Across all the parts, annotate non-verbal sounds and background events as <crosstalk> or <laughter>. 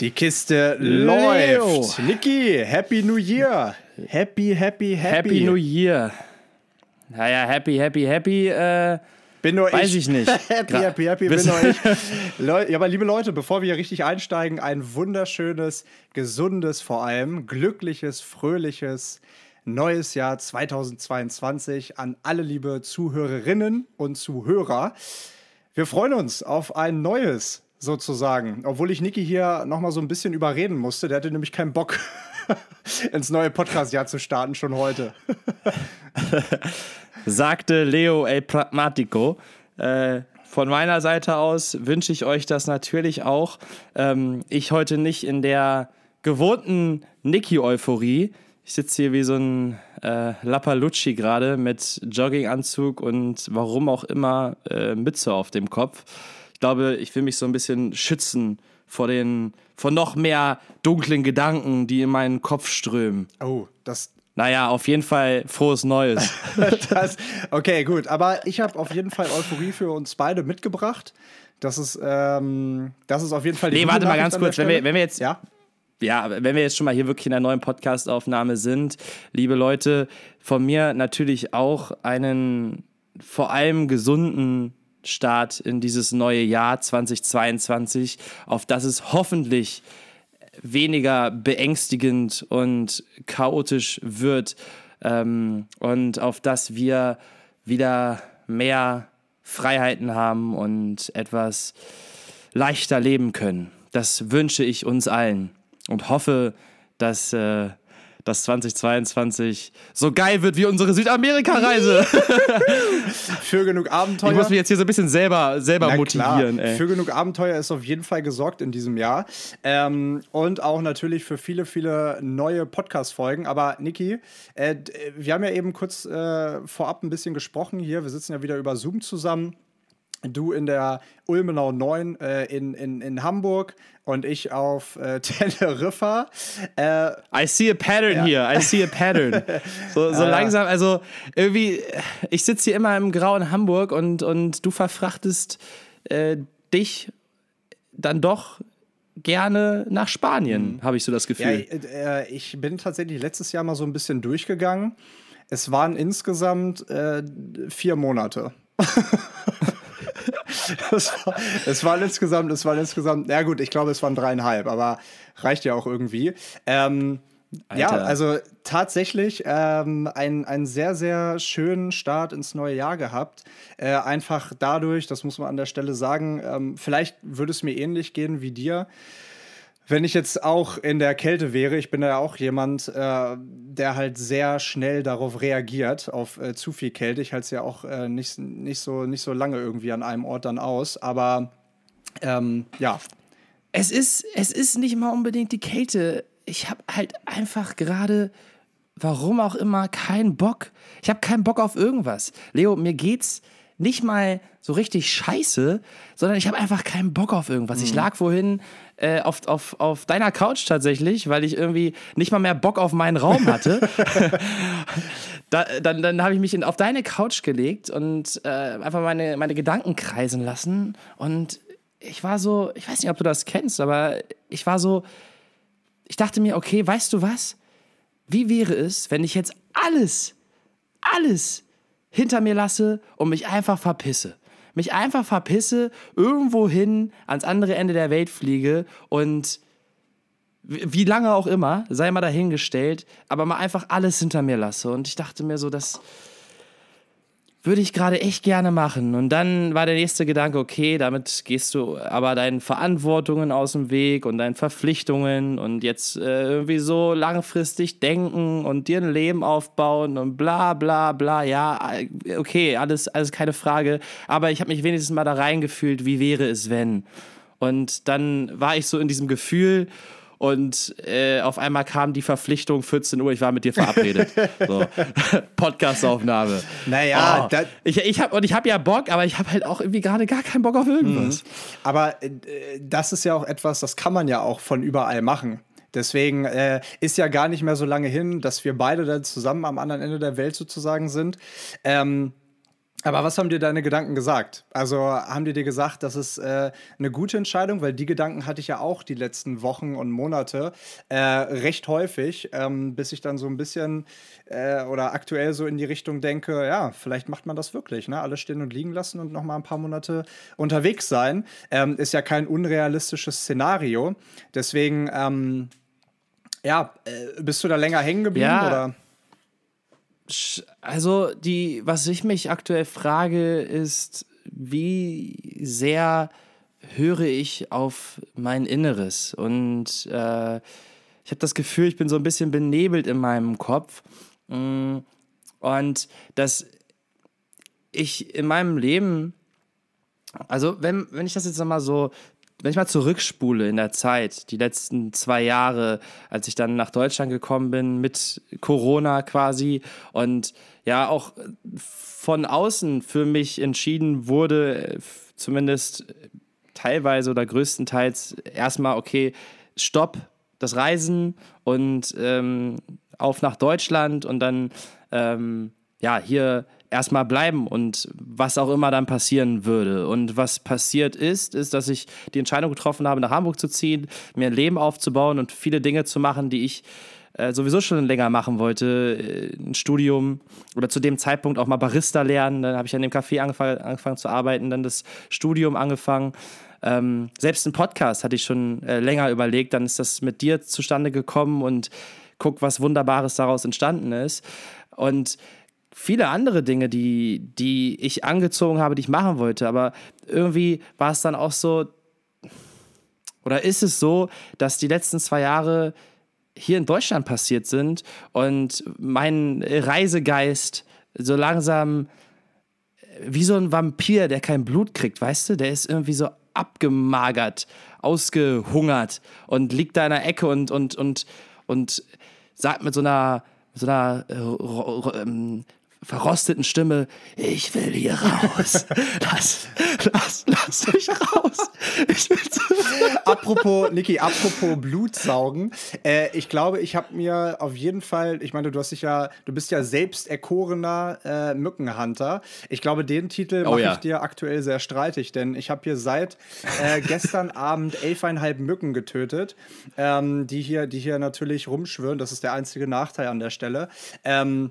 Die Kiste läuft. Niki, Happy New Year. Happy, happy, happy. Happy New Year. Naja, happy, happy, happy. Äh, bin nur weiß ich. ich nicht. <laughs> happy, happy, happy, bin nur ich. <laughs> Leu ja, aber liebe Leute, bevor wir hier richtig einsteigen, ein wunderschönes, gesundes, vor allem glückliches, fröhliches neues Jahr 2022 an alle liebe Zuhörerinnen und Zuhörer. Wir freuen uns auf ein neues sozusagen, obwohl ich Niki hier noch mal so ein bisschen überreden musste. Der hatte nämlich keinen Bock <laughs> ins neue Podcast-Jahr zu starten schon heute. <laughs> sagte Leo El Pragmatico. Äh, von meiner Seite aus wünsche ich euch das natürlich auch. Ähm, ich heute nicht in der gewohnten Niki-Euphorie. Ich sitze hier wie so ein äh, Lappalucci gerade mit Jogginganzug und warum auch immer äh, Mütze auf dem Kopf. Ich glaube, ich will mich so ein bisschen schützen vor den, vor noch mehr dunklen Gedanken, die in meinen Kopf strömen. Oh, das, Naja, auf jeden Fall frohes Neues. <laughs> das okay, gut. Aber ich habe auf jeden Fall Euphorie für uns beide mitgebracht. Das ist, ähm, das ist auf jeden Fall die Nee, warte mal ganz kurz. Wenn wir, wenn wir jetzt ja, ja, wenn wir jetzt schon mal hier wirklich in der neuen Podcastaufnahme sind, liebe Leute, von mir natürlich auch einen vor allem gesunden Start in dieses neue Jahr 2022, auf das es hoffentlich weniger beängstigend und chaotisch wird ähm, und auf das wir wieder mehr Freiheiten haben und etwas leichter leben können. Das wünsche ich uns allen und hoffe, dass äh, das 2022 so geil wird wie unsere Südamerika-Reise. <laughs> für genug Abenteuer. Ich muss mich jetzt hier so ein bisschen selber, selber Na motivieren. Für genug Abenteuer ist auf jeden Fall gesorgt in diesem Jahr. Ähm, und auch natürlich für viele, viele neue Podcast-Folgen. Aber Niki, äh, d- wir haben ja eben kurz äh, vorab ein bisschen gesprochen hier. Wir sitzen ja wieder über Zoom zusammen. Du in der Ulmenau 9 äh, in, in, in Hamburg und ich auf äh, <laughs> Teneriffa. Äh, I see a pattern here. I see a pattern. <laughs> So, so langsam, also irgendwie, ich sitze hier immer im grauen Hamburg und, und du verfrachtest äh, dich dann doch gerne nach Spanien, habe ich so das Ja, Gefühl. äh, ich bin tatsächlich letztes Jahr mal so ein bisschen durchgegangen. Es waren insgesamt äh, vier Monate. <laughs> <laughs> es, war, es waren insgesamt, es waren insgesamt, ja gut, ich glaube, es waren dreieinhalb, aber reicht ja auch irgendwie. Ähm, ja, also tatsächlich ähm, ein, einen sehr, sehr schönen Start ins neue Jahr gehabt. Äh, einfach dadurch, das muss man an der Stelle sagen, ähm, vielleicht würde es mir ähnlich gehen wie dir. Wenn ich jetzt auch in der Kälte wäre, ich bin ja auch jemand, äh, der halt sehr schnell darauf reagiert, auf äh, zu viel Kälte. Ich halte es ja auch äh, nicht, nicht, so, nicht so lange irgendwie an einem Ort dann aus. Aber ähm, ja, Es ist, es ist nicht mal unbedingt die Kälte. Ich habe halt einfach gerade, warum auch immer, keinen Bock. Ich habe keinen Bock auf irgendwas. Leo, mir geht's nicht mal so richtig scheiße, sondern ich habe einfach keinen Bock auf irgendwas. Ich lag vorhin äh, auf, auf, auf deiner Couch tatsächlich, weil ich irgendwie nicht mal mehr Bock auf meinen Raum hatte. <laughs> da, dann dann habe ich mich in, auf deine Couch gelegt und äh, einfach meine, meine Gedanken kreisen lassen. Und ich war so, ich weiß nicht, ob du das kennst, aber ich war so, ich dachte mir, okay, weißt du was? Wie wäre es, wenn ich jetzt alles, alles hinter mir lasse und mich einfach verpisse? Mich einfach verpisse, irgendwo hin ans andere Ende der Welt fliege und wie lange auch immer, sei mal dahingestellt, aber mal einfach alles hinter mir lasse. Und ich dachte mir so, das würde ich gerade echt gerne machen. Und dann war der nächste Gedanke, okay, damit gehst du aber deinen Verantwortungen aus dem Weg und deinen Verpflichtungen und jetzt äh, irgendwie so langfristig denken und dir ein Leben aufbauen und bla bla bla. Ja, äh, okay, alles, alles keine Frage. Aber ich habe mich wenigstens mal da reingefühlt, wie wäre es, wenn. Und dann war ich so in diesem Gefühl und äh, auf einmal kam die Verpflichtung, 14 Uhr, ich war mit dir verabredet. <laughs> So. <laughs> Podcastaufnahme. Naja, Oh. ich, ich hab, und ich habe ja Bock, aber ich habe halt auch irgendwie gerade gar keinen Bock auf irgendwas. aber äh, das ist ja auch etwas, das kann man ja auch von überall machen. Deswegen äh, ist ja gar nicht mehr so lange hin, dass wir beide dann zusammen am anderen Ende der Welt sozusagen sind. Ähm, Aber was haben dir deine Gedanken gesagt? Also haben die dir gesagt, das ist äh, eine gute Entscheidung, weil die Gedanken hatte ich ja auch die letzten Wochen und Monate äh, recht häufig, ähm, bis ich dann so ein bisschen äh, oder aktuell so in die Richtung denke, ja, vielleicht macht man das wirklich, ne? Alles stehen und liegen lassen und noch mal ein paar Monate unterwegs sein, ähm, ist ja kein unrealistisches Szenario. Deswegen, ähm, ja, äh, bist du da länger hängen geblieben Ja. oder? Also, die, was ich mich aktuell frage, ist, wie sehr höre ich auf mein Inneres? Und äh, ich habe das Gefühl, ich bin so ein bisschen benebelt in meinem Kopf. Mm, Und dass ich in meinem Leben, also wenn, wenn ich das jetzt nochmal so, wenn ich mal zurückspule in der Zeit, die letzten zwei Jahre, als ich dann nach Deutschland gekommen bin mit Corona quasi und ja auch von außen für mich entschieden wurde, zumindest teilweise oder größtenteils erstmal, okay, stopp das Reisen und ähm, auf nach Deutschland und dann ähm, ja hier erstmal bleiben und was auch immer dann passieren würde. Und was passiert ist, ist, dass ich die Entscheidung getroffen habe, nach Hamburg zu ziehen, mir ein Leben aufzubauen und viele Dinge zu machen, die ich äh, sowieso schon länger machen wollte. Äh, Ein Studium oder zu dem Zeitpunkt auch mal Barista lernen. Dann habe ich an dem Café angefangen, angefangen zu arbeiten, dann das Studium angefangen. Ähm, selbst ein Podcast hatte ich schon äh, länger überlegt. Dann ist das mit dir zustande gekommen und guck, was Wunderbares daraus entstanden ist. Und viele andere Dinge, die, die ich angezogen habe, die ich machen wollte. Aber irgendwie war es dann auch so, oder ist es so, dass die letzten zwei Jahre hier in Deutschland passiert sind und mein Reisegeist so langsam wie so ein Vampir, der kein Blut kriegt, weißt du? Der ist irgendwie so abgemagert, ausgehungert und liegt da in der Ecke und, und, und, und sagt mit so einer, so einer äh, ähm, verrosteten Stimme, ich will hier raus. <laughs> Lass, lass, lass mich raus. Ich will zu apropos, Niki, apropos Blutsaugen. Äh, ich glaube, ich habe mir auf jeden Fall, ich meine, du hast dich ja, du bist ja selbst erkorener äh, Mückenhunter. Ich glaube, den Titel Oh mache ja. ich dir aktuell sehr streitig, denn ich habe hier seit äh, gestern <laughs> Abend elfeinhalb Mücken getötet, ähm, die hier, die hier natürlich rumschwirren. Das ist der einzige Nachteil an der Stelle. Ähm,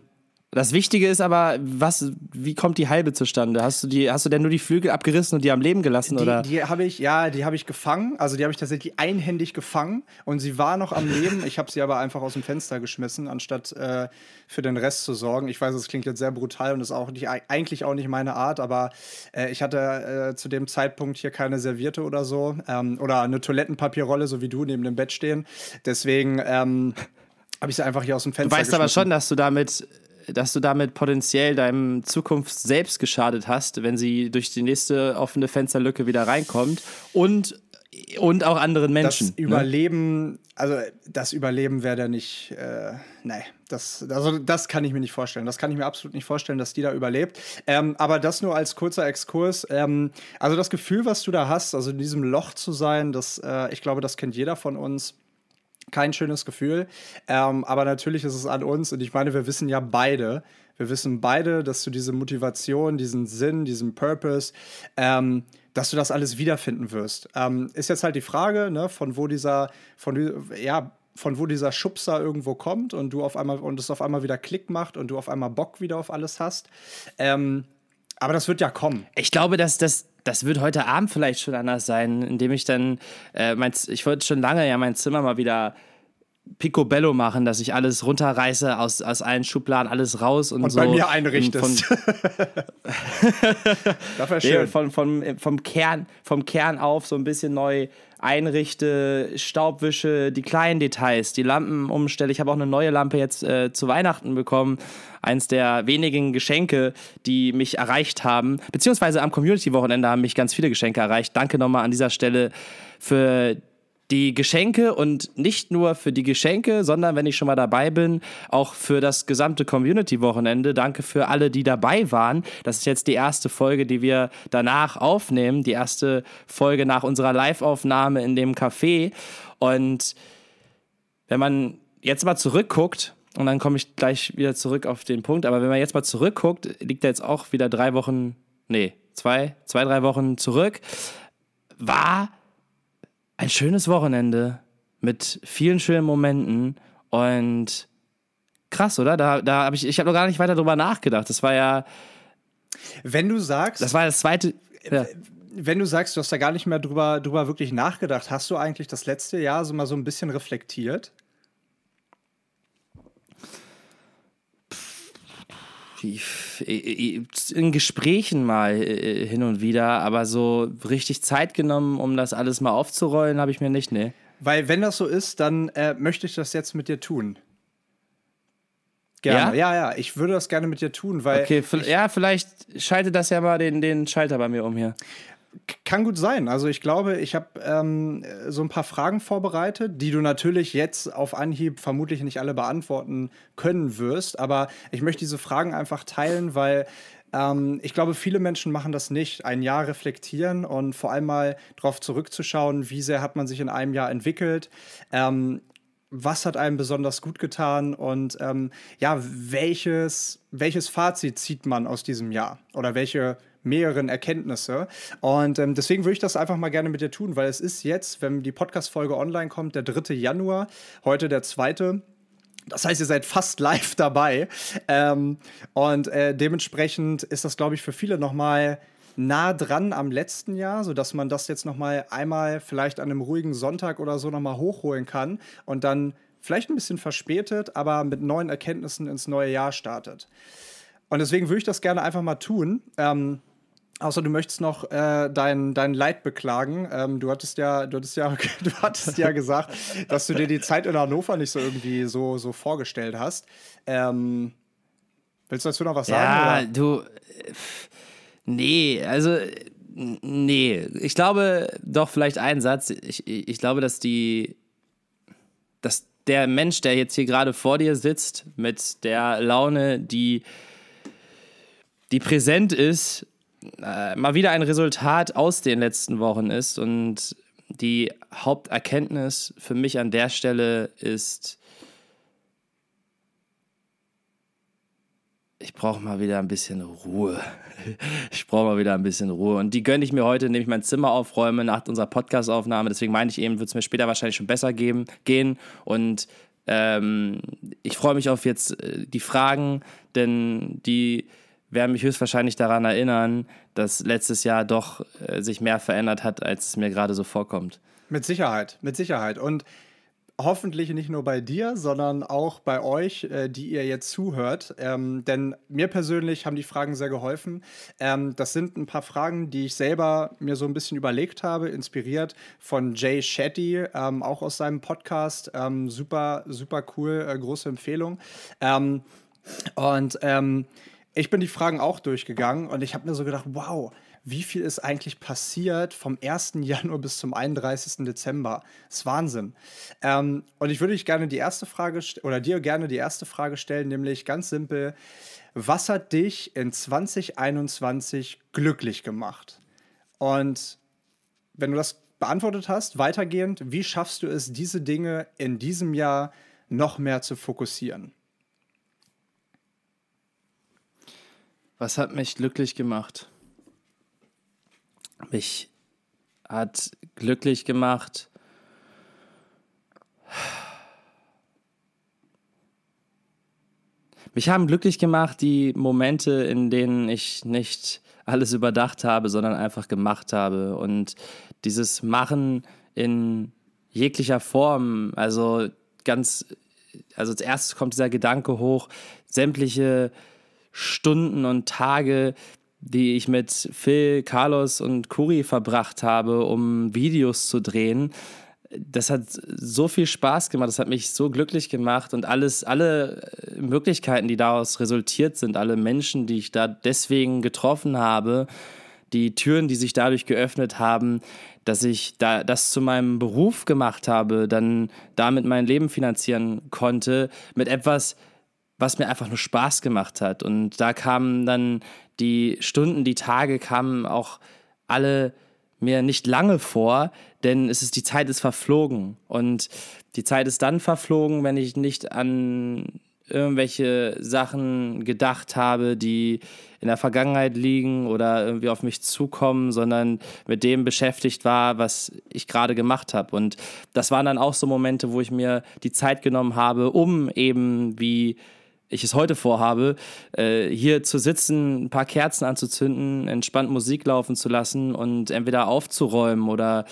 Das Wichtige ist aber, was, wie kommt die halbe zustande? Hast du, die, hast du denn nur die Flügel abgerissen und die am Leben gelassen? oder? Die, die habe ich, ja, die habe ich gefangen. Also die habe ich tatsächlich einhändig gefangen und sie war noch am Leben. Ich habe sie aber einfach aus dem Fenster geschmissen, anstatt äh, für den Rest zu sorgen. Ich weiß, es klingt jetzt sehr brutal und ist auch nicht, eigentlich auch nicht meine Art, aber äh, ich hatte äh, zu dem Zeitpunkt hier keine Serviette oder so ähm, oder eine Toilettenpapierrolle, so wie du neben dem Bett stehen. Deswegen ähm, habe ich sie einfach hier aus dem Du Fenster weißt aber geschmissen. schon, dass du damit dass du damit potenziell deinem Zukunft selbst geschadet hast, wenn sie durch die nächste offene Fensterlücke wieder reinkommt und, und auch anderen Menschen. Das ne? Überleben, also das Überleben wäre da nicht, äh, nee, das, also das kann ich mir nicht vorstellen. Das kann ich mir absolut nicht vorstellen, dass die da überlebt. Ähm, aber das nur als kurzer Exkurs. Ähm, also das Gefühl, was du da hast, also in diesem Loch zu sein, das, äh, ich glaube, das kennt jeder von uns kein schönes Gefühl. Ähm, aber natürlich ist es an uns und ich meine, wir wissen ja beide, wir wissen beide, dass du diese Motivation, diesen Sinn, diesen Purpose, ähm, dass du das alles wiederfinden wirst. Ähm, ist jetzt halt die Frage, ne, von wo dieser, von, ja, von wo dieser Schubser irgendwo kommt und du auf einmal und es auf einmal wieder Klick macht und du auf einmal Bock wieder auf alles hast. Ähm, aber das wird ja kommen. Ich glaube, dass das, das wird heute Abend vielleicht schon anders sein, indem ich dann, äh, mein, ich wollte schon lange ja mein Zimmer mal wieder picobello machen, dass ich alles runterreiße, aus, aus allen Schubladen alles raus und, Und so. bei mir Von, einrichtest. <laughs> das wäre Nee, schön. von, von, vom, Kern, vom Kern auf so ein bisschen neu einrichte, Staubwische, die kleinen Details, die Lampen umstelle. Ich habe auch eine neue Lampe jetzt äh, zu Weihnachten bekommen. Eins der wenigen Geschenke, die mich erreicht haben. Beziehungsweise am Community-Wochenende haben mich ganz viele Geschenke erreicht. Danke nochmal an dieser Stelle für die Geschenke und nicht nur für die Geschenke, sondern wenn ich schon mal dabei bin, auch für das gesamte Community-Wochenende. Danke für alle, die dabei waren. Das ist jetzt die erste Folge, die wir danach aufnehmen. Die erste Folge nach unserer Live-Aufnahme in dem Café. Und wenn man jetzt mal zurückguckt und dann komme ich gleich wieder zurück auf den Punkt. Aber wenn man jetzt mal zurückguckt, liegt er jetzt auch wieder drei Wochen, nee, zwei, zwei, drei Wochen zurück. War ein schönes Wochenende mit vielen schönen Momenten und krass, oder? Da, da habe ich, ich habe noch gar nicht weiter drüber nachgedacht. Das war ja. Wenn du sagst. Das war das zweite. Ja. Wenn du sagst, du hast da gar nicht mehr drüber, drüber wirklich nachgedacht, hast du eigentlich das letzte Jahr so mal so ein bisschen reflektiert? In Gesprächen mal äh, hin und wieder, aber so richtig Zeit genommen, um das alles mal aufzurollen, habe ich mir nicht, ne. Weil wenn das so ist, dann äh, möchte ich das jetzt mit dir tun. Gerne. Ja? ja, ja, ich würde das gerne mit dir tun, weil. Okay, ja, vielleicht schalte das ja mal den, den Schalter bei mir um hier. Kann gut sein. Also ich glaube, ich habe ähm, so ein paar Fragen vorbereitet, die du natürlich jetzt auf Anhieb vermutlich nicht alle beantworten können wirst. Aber ich möchte diese Fragen einfach teilen, weil ähm, ich glaube, viele Menschen machen das nicht. Ein Jahr reflektieren und vor allem mal darauf zurückzuschauen, wie sehr hat man sich in einem Jahr entwickelt. Ähm, was hat einem besonders gut getan und ähm, ja, welches, welches Fazit zieht man aus diesem Jahr oder welche mehreren Erkenntnisse. Und ähm, deswegen würde ich das einfach mal gerne mit dir tun, weil es ist jetzt, wenn die Podcast-Folge online kommt, der 3. Januar, heute der 2. Das heißt, ihr seid fast live <laughs> dabei. Ähm, und äh, dementsprechend ist das, glaube ich, für viele nochmal nah dran am letzten Jahr, sodass man das jetzt nochmal einmal vielleicht an einem ruhigen Sonntag oder so nochmal hochholen kann und dann vielleicht ein bisschen verspätet, aber mit neuen Erkenntnissen ins neue Jahr startet. Und deswegen würde ich das gerne einfach mal tun. Ähm, Außer du möchtest noch äh, dein, dein Leid beklagen. Ähm, du hattest ja, du hattest ja, <laughs> du hattest ja gesagt, dass du dir die Zeit in Hannover nicht so irgendwie so, so vorgestellt hast. Ähm, willst du dazu noch was sagen? Ja, du. Nee, also. Nee. Ich glaube, doch, vielleicht ein Satz. Ich, ich glaube, dass die. Dass der Mensch, der jetzt hier gerade vor dir sitzt, mit der Laune, die, die präsent ist, äh, mal wieder ein Resultat aus den letzten Wochen ist. Und die Haupterkenntnis für mich an der Stelle ist, ich brauche mal wieder ein bisschen Ruhe. <laughs> Ich brauche mal wieder ein bisschen Ruhe. Und die gönne ich mir heute, indem ich mein Zimmer aufräume nach unserer Podcast-Aufnahme. Deswegen meine ich eben, wird es mir später wahrscheinlich schon besser geben, gehen. Und ähm, ich freue mich auf jetzt äh, die Fragen, denn die werden mich höchstwahrscheinlich daran erinnern, dass letztes Jahr doch äh, sich mehr verändert hat, als es mir gerade so vorkommt. Mit Sicherheit, mit Sicherheit. Und hoffentlich nicht nur bei dir, sondern auch bei euch, äh, die ihr jetzt zuhört. Ähm, denn mir persönlich haben die Fragen sehr geholfen. Ähm, das sind ein paar Fragen, die ich selber mir so ein bisschen überlegt habe, inspiriert von Jay Shetty, ähm, auch aus seinem Podcast. Ähm, super, super cool, äh, große Empfehlung. Ähm, und ähm, ich bin die Fragen auch durchgegangen und ich habe mir so gedacht, wow, wie viel ist eigentlich passiert vom 1. <laughs> Januar bis zum 31. Dezember? Das ist Wahnsinn. Ähm, und ich würde dich gerne die erste Frage oder dir gerne die erste Frage stellen, nämlich ganz simpel: Was hat dich in 2021 glücklich gemacht? Und wenn du das beantwortet hast, weitergehend, wie schaffst du es, diese Dinge in diesem Jahr noch mehr zu fokussieren? Was hat mich glücklich gemacht? Mich hat glücklich gemacht. Mich haben glücklich gemacht die Momente, in denen ich nicht alles überdacht habe, sondern einfach gemacht habe. Und dieses Machen in jeglicher Form, also ganz, also als erstes kommt dieser Gedanke hoch, sämtliche Stunden und Tage, die ich mit Phil, Carlos und Kuri verbracht habe, um Videos zu drehen. Das hat so viel Spaß gemacht, das hat mich so glücklich gemacht und alles, alle Möglichkeiten, die daraus resultiert sind, alle Menschen, die ich da deswegen getroffen habe, die Türen, die sich dadurch geöffnet haben, dass ich da das zu meinem Beruf gemacht habe, dann damit mein Leben finanzieren konnte, mit etwas, was mir einfach nur Spaß gemacht hat. Und da kamen dann die Stunden, die Tage kamen auch alle mir nicht lange vor, denn es ist die Zeit ist verflogen und die Zeit ist dann verflogen, wenn ich nicht an irgendwelche Sachen gedacht habe, die in der Vergangenheit liegen oder irgendwie auf mich zukommen, sondern mit dem beschäftigt war, was ich gerade gemacht habe. Und das waren dann auch so Momente, wo ich mir die Zeit genommen habe, um eben, wie ich es heute vorhabe, äh, hier zu sitzen, ein paar Kerzen anzuzünden, entspannt Musik laufen zu lassen und entweder aufzuräumen oder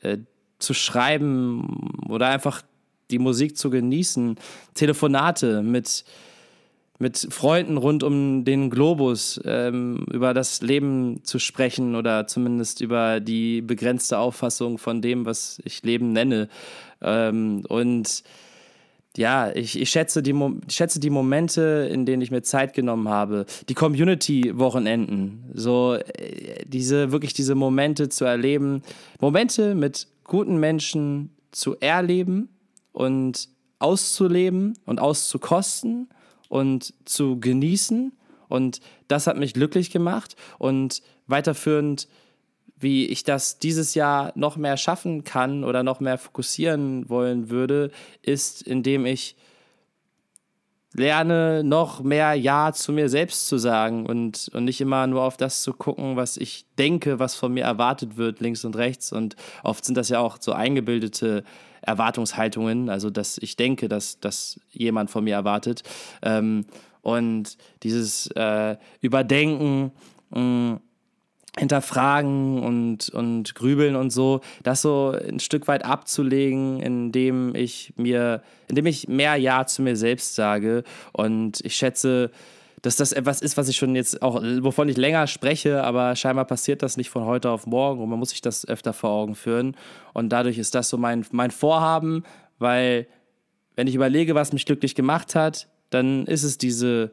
äh, zu schreiben oder einfach die Musik zu genießen, Telefonate mit, mit Freunden rund um den Globus ähm, über das Leben zu sprechen oder zumindest über die begrenzte Auffassung von dem, was ich Leben nenne. Ähm, und ja, ich, ich, schätze die, ich schätze die Momente, in denen ich mir Zeit genommen habe, die Community-Wochenenden, so äh, diese, wirklich diese Momente zu erleben, Momente mit guten Menschen zu erleben und auszuleben und auszukosten und zu genießen. Und das hat mich glücklich gemacht und weiterführend, wie ich das dieses Jahr noch mehr schaffen kann oder noch mehr fokussieren wollen würde, ist, indem ich lerne, noch mehr Ja zu mir selbst zu sagen und, und nicht immer nur auf das zu gucken, was ich denke, was von mir erwartet wird, links und rechts. Und oft sind das ja auch so eingebildete Erwartungshaltungen, also dass ich denke, dass, dass jemand von mir erwartet. Ähm, und dieses äh, Überdenken, mh, mm, hinterfragen und, und grübeln und so, das so ein Stück weit abzulegen, indem ich mir, indem ich mehr Ja zu mir selbst sage. Und ich schätze, dass das etwas ist, was ich schon jetzt auch, wovon ich länger spreche, aber scheinbar passiert das nicht von heute auf morgen und man muss sich das öfter vor Augen führen. Und dadurch ist das so mein, mein Vorhaben, weil wenn ich überlege, was mich glücklich gemacht hat, dann ist es diese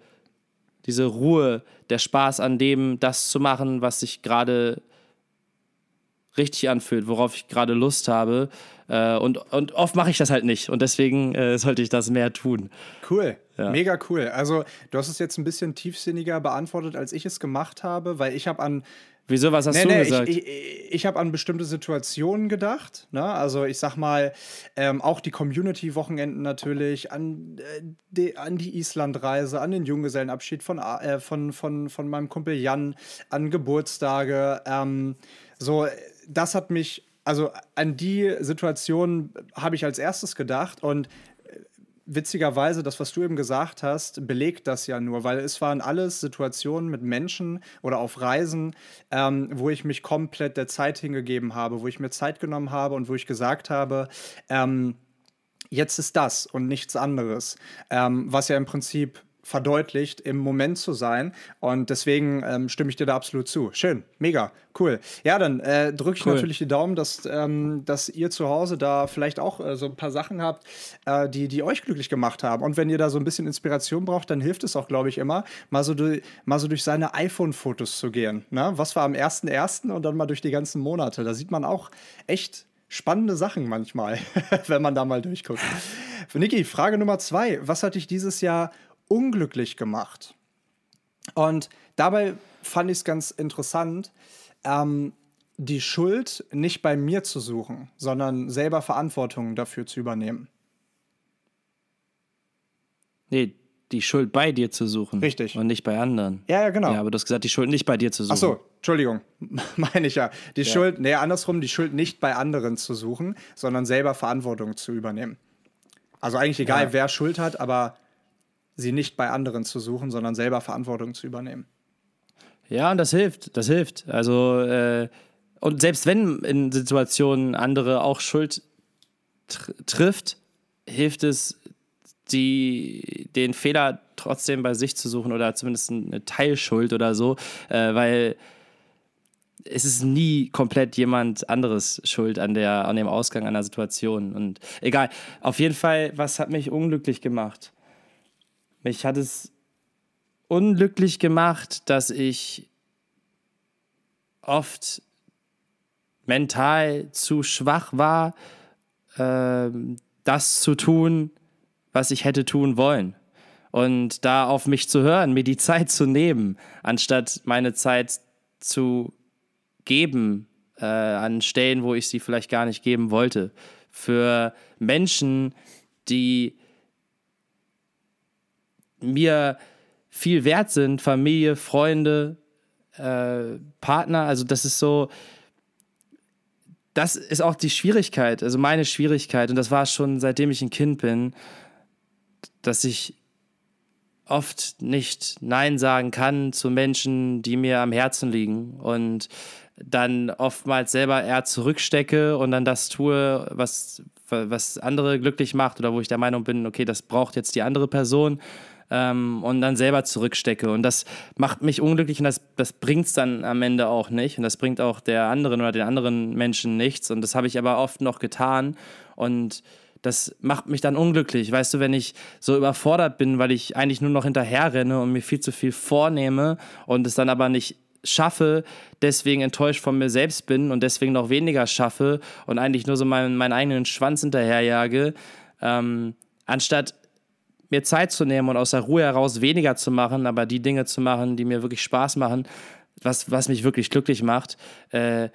diese Ruhe, der Spaß an dem, das zu machen, was sich gerade richtig anfühlt, worauf ich gerade Lust habe. Äh, und, und oft mache ich das halt nicht und deswegen äh, sollte ich das mehr tun. Cool, ja. mega cool. Also du hast es jetzt ein bisschen tiefsinniger beantwortet, als ich es gemacht habe, weil ich habe an Wieso, was hast nee, du nee, gesagt? Ich, ich, ich habe an bestimmte Situationen gedacht. Ne? Also ich sag mal, ähm, auch die Community-Wochenenden natürlich, an, äh, die, an die Islandreise, an den Junggesellenabschied von, äh, von, von, von meinem Kumpel Jan, an Geburtstage. Ähm, so, das hat mich also an die Situation habe ich als erstes gedacht und witzigerweise, das, was du eben gesagt hast, belegt das ja nur, weil es waren alles Situationen mit Menschen oder auf Reisen, ähm, wo ich mich komplett der Zeit hingegeben habe, wo ich mir Zeit genommen habe und wo ich gesagt habe, ähm, jetzt ist das und nichts anderes, ähm, was ja im Prinzip verdeutlicht, im Moment zu sein. Und deswegen ähm, stimme ich dir da absolut zu. Schön, mega, cool. Ja, dann äh, drücke ich cool. natürlich die Daumen, dass, ähm, dass ihr zu Hause da vielleicht auch äh, so ein paar Sachen habt, äh, die, die euch glücklich gemacht haben. Und wenn ihr da so ein bisschen Inspiration braucht, dann hilft es auch, glaube ich, immer, mal so, durch, mal so durch seine iPhone-Fotos zu gehen. Ne? Was war am 1.1. und dann mal durch die ganzen Monate. Da sieht man auch echt spannende Sachen manchmal, <laughs> wenn man da mal durchguckt. Niki, Frage Nummer zwei. Was hat dich dieses Jahr unglücklich gemacht. Und dabei fand ich es ganz interessant, ähm, die Schuld nicht bei mir zu suchen, sondern selber Verantwortung dafür zu übernehmen. Nee, die Schuld bei dir zu suchen. Richtig. Und nicht bei anderen. Ja, ja, genau. Ja, aber du hast gesagt, die Schuld nicht bei dir zu suchen. Ach so, Entschuldigung, <laughs> meine ich ja. Die ja. Schuld, nee, andersrum, die Schuld nicht bei anderen zu suchen, sondern selber Verantwortung zu übernehmen. Also eigentlich egal, ja. wer Schuld hat, aber sie nicht bei anderen zu suchen, sondern selber Verantwortung zu übernehmen. Ja, und das hilft, das hilft. Also, äh, und selbst wenn in Situationen andere auch Schuld tr trifft, hilft es, die, den Fehler trotzdem bei sich zu suchen oder zumindest eine Teilschuld oder so, äh, weil es ist nie komplett jemand anderes schuld an, der, an dem Ausgang einer Situation. Und egal, auf jeden Fall, was hat mich unglücklich gemacht? Mich hat es unglücklich gemacht, dass ich oft mental zu schwach war, äh, das zu tun, was ich hätte tun wollen. Und da auf mich zu hören, mir die <laughs> Zeit zu nehmen, anstatt meine Zeit zu geben äh, an Stellen, wo ich sie vielleicht gar nicht geben wollte. Für Menschen, die mir viel wert sind, Familie, Freunde, äh, Partner. Also das ist so, das ist auch die Schwierigkeit, also meine Schwierigkeit, und das war schon seitdem ich ein Kind bin, dass ich oft nicht Nein sagen kann zu Menschen, die mir am Herzen liegen. Und dann oftmals selber eher zurückstecke und dann das tue, was, was andere glücklich macht oder wo ich der Meinung bin, okay, das braucht jetzt die andere Person ähm, und dann selber zurückstecke. Und das macht mich unglücklich und das, das bringt es dann am Ende auch nicht. Und das bringt auch der anderen oder den anderen Menschen nichts. Und das habe ich aber oft noch getan. Und das macht mich dann unglücklich. Weißt du, wenn ich so überfordert bin, weil ich eigentlich nur noch hinterher renne und mir viel zu viel vornehme und es dann aber nicht schaffe, deswegen enttäuscht von mir selbst bin und deswegen noch weniger schaffe und eigentlich nur so meinen, meinen eigenen Schwanz hinterherjage, ähm, anstatt mir Zeit zu nehmen und aus der Ruhe heraus weniger zu machen, aber die Dinge zu machen, die mir wirklich Spaß machen, was, was mich wirklich glücklich macht. Äh,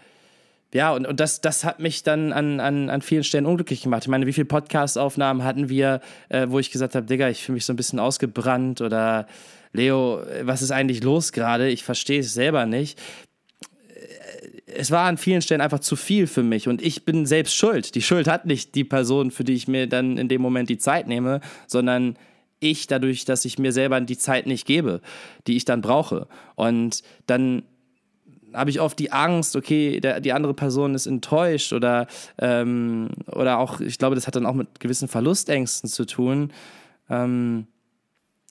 ja, und, und das, das hat mich dann an, an, an vielen Stellen unglücklich gemacht. Ich meine, wie viele Podcast-Aufnahmen hatten wir, äh, wo ich gesagt habe, Digga, ich fühle mich so ein bisschen ausgebrannt oder Leo, was ist eigentlich los gerade? Ich verstehe es selber nicht es war an vielen Stellen einfach zu viel für mich und ich bin selbst schuld. Die Schuld hat nicht die Person, für die ich mir dann in dem Moment die Zeit nehme, sondern ich dadurch, dass ich mir selber die Zeit nicht gebe, die ich dann brauche. Und dann habe ich oft die Angst, okay, der, die andere Person ist enttäuscht oder, ähm, oder auch, ich glaube, das hat dann auch mit gewissen Verlustängsten zu tun. Ähm,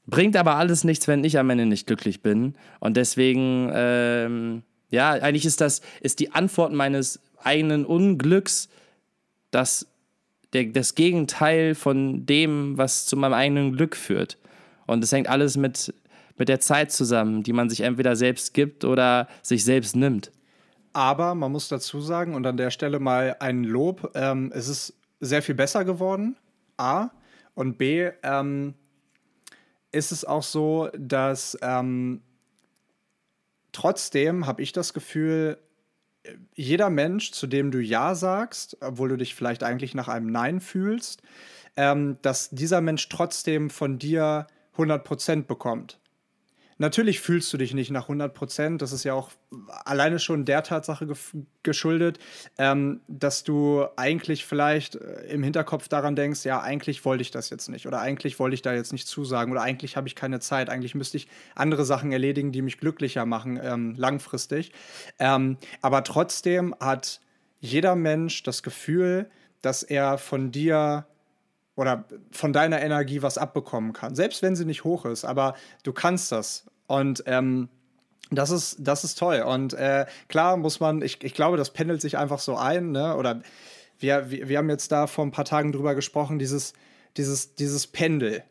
bringt aber alles nichts, wenn ich am Ende nicht glücklich bin. Und deswegen ähm, ja, eigentlich ist das, ist die Antwort meines eigenen Unglücks das, der, das Gegenteil von dem, was zu meinem eigenen Glück führt. Und es hängt alles mit, mit der Zeit zusammen, die man sich entweder selbst gibt oder sich selbst nimmt. Aber man muss dazu sagen, und an der Stelle mal ein Lob, ähm, es ist sehr viel besser geworden, A. Und B, ähm, ist es auch so, dass ähm, Trotzdem habe ich das Gefühl, jeder Mensch, zu dem du Ja sagst, obwohl du dich vielleicht eigentlich nach einem Nein fühlst, ähm, dass dieser Mensch trotzdem von dir 100% bekommt. Natürlich fühlst du dich nicht nach 100 Prozent. Das ist ja auch alleine schon der Tatsache geschuldet, ähm, dass du eigentlich vielleicht äh, im Hinterkopf daran denkst, ja, eigentlich wollte ich das jetzt nicht oder eigentlich wollte ich da jetzt nicht zusagen oder eigentlich habe ich keine Zeit, eigentlich müsste ich andere Sachen erledigen, die mich glücklicher machen, ähm, langfristig. Ähm, aber trotzdem hat jeder Mensch das Gefühl, dass er von dir oder von deiner Energie was abbekommen kann. Selbst wenn sie nicht hoch ist, aber du kannst das. Und ähm, das ist, das ist toll. Und äh, klar muss man, ich, ich glaube, das pendelt sich einfach so ein, ne? Oder wir, wir, wir haben jetzt da vor ein paar Tagen drüber gesprochen, dieses, dieses, dieses Pendel.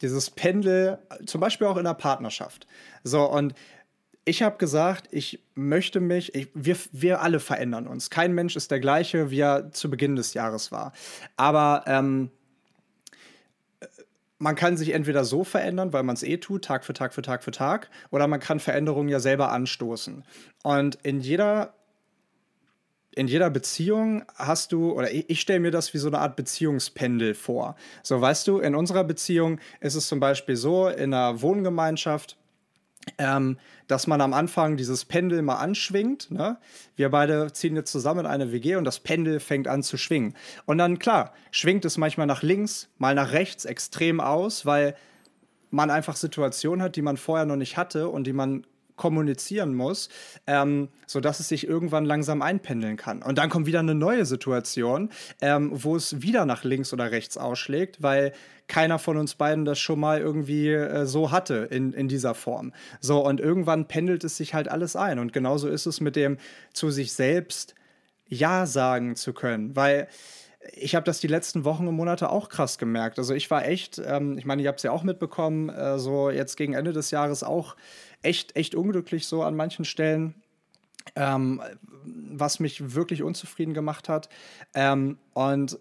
Dieses Pendel, zum Beispiel auch in der Partnerschaft. So, und ich habe gesagt, ich möchte mich, ich, wir, wir alle verändern uns. Kein Mensch ist der gleiche, wie er zu Beginn des Jahres war. Aber ähm, man kann sich entweder so verändern, weil man es eh tut, Tag für Tag für Tag für Tag, oder man kann Veränderungen ja selber anstoßen. Und in jeder in jeder Beziehung hast du, oder ich, ich stelle mir das wie so eine Art Beziehungspendel vor. So, weißt du, in unserer Beziehung ist es zum Beispiel so, in einer Wohngemeinschaft, ähm, dass man am Anfang dieses Pendel mal anschwingt. Ne? Wir beide ziehen jetzt zusammen in eine WG und das Pendel fängt an zu schwingen. Und dann, klar, schwingt es manchmal nach links, mal nach rechts extrem aus, weil man einfach Situationen hat, die man vorher noch nicht hatte und die man kommunizieren muss, ähm, sodass es sich irgendwann langsam einpendeln kann. Und dann kommt wieder eine neue Situation, ähm, wo es wieder nach links oder rechts ausschlägt, weil keiner von uns beiden das schon mal irgendwie äh, so hatte in, in dieser Form. So, und irgendwann pendelt es sich halt alles ein. Und genauso ist es mit dem zu sich selbst Ja sagen zu können, weil ich habe das die letzten Wochen und Monate auch krass gemerkt. Also ich war echt, ähm, ich meine, ich habe es ja auch mitbekommen, äh, so jetzt gegen Ende des Jahres auch echt, echt unglücklich so an manchen Stellen. Ähm, was mich wirklich unzufrieden gemacht hat. Ähm, und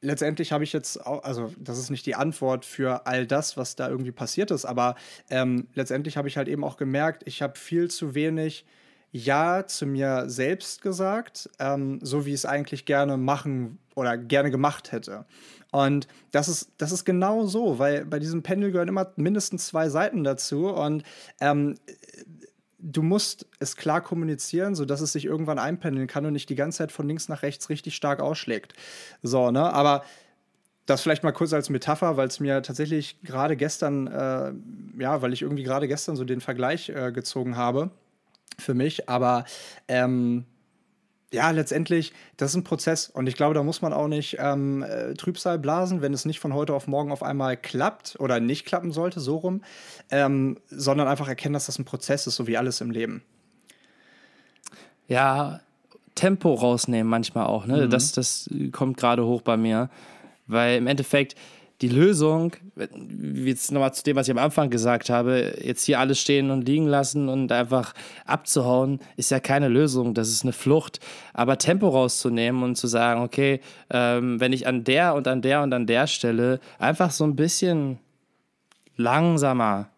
letztendlich habe ich jetzt auch, also das ist nicht die Antwort für all das, was da irgendwie passiert ist, aber ähm, letztendlich habe ich halt eben auch gemerkt, ich habe viel zu wenig Ja zu mir selbst gesagt, ähm, so wie ich es eigentlich gerne machen oder gerne gemacht hätte. Und das ist, das ist genau so, weil bei diesem Pendel gehören immer mindestens zwei Seiten dazu. Und ähm, du musst es klar kommunizieren, sodass es sich irgendwann einpendeln kann und nicht die ganze Zeit von links nach rechts richtig stark ausschlägt. So, ne? Aber das vielleicht mal kurz als Metapher, weil es mir tatsächlich gerade gestern, äh, ja, weil ich irgendwie gerade gestern so den Vergleich äh, gezogen habe für mich. Aber ähm, ja, letztendlich, das ist ein Prozess und ich glaube, da muss man auch nicht ähm, äh, Trübsal blasen, wenn es nicht von heute auf morgen auf einmal klappt oder nicht klappen sollte, so rum, ähm, sondern einfach erkennen, dass das ein Prozess ist, so wie alles im Leben. Ja, Tempo rausnehmen manchmal auch, ne? Mhm. Das, das kommt gerade hoch bei mir, weil im Endeffekt die Lösung, jetzt nochmal zu dem, was ich am Anfang gesagt habe, jetzt hier alles stehen und liegen lassen und einfach abzuhauen, ist ja keine Lösung. Das ist eine Flucht. Aber Tempo rauszunehmen und zu sagen, okay, ähm, wenn ich an der und an der und an der Stelle einfach so ein bisschen langsamer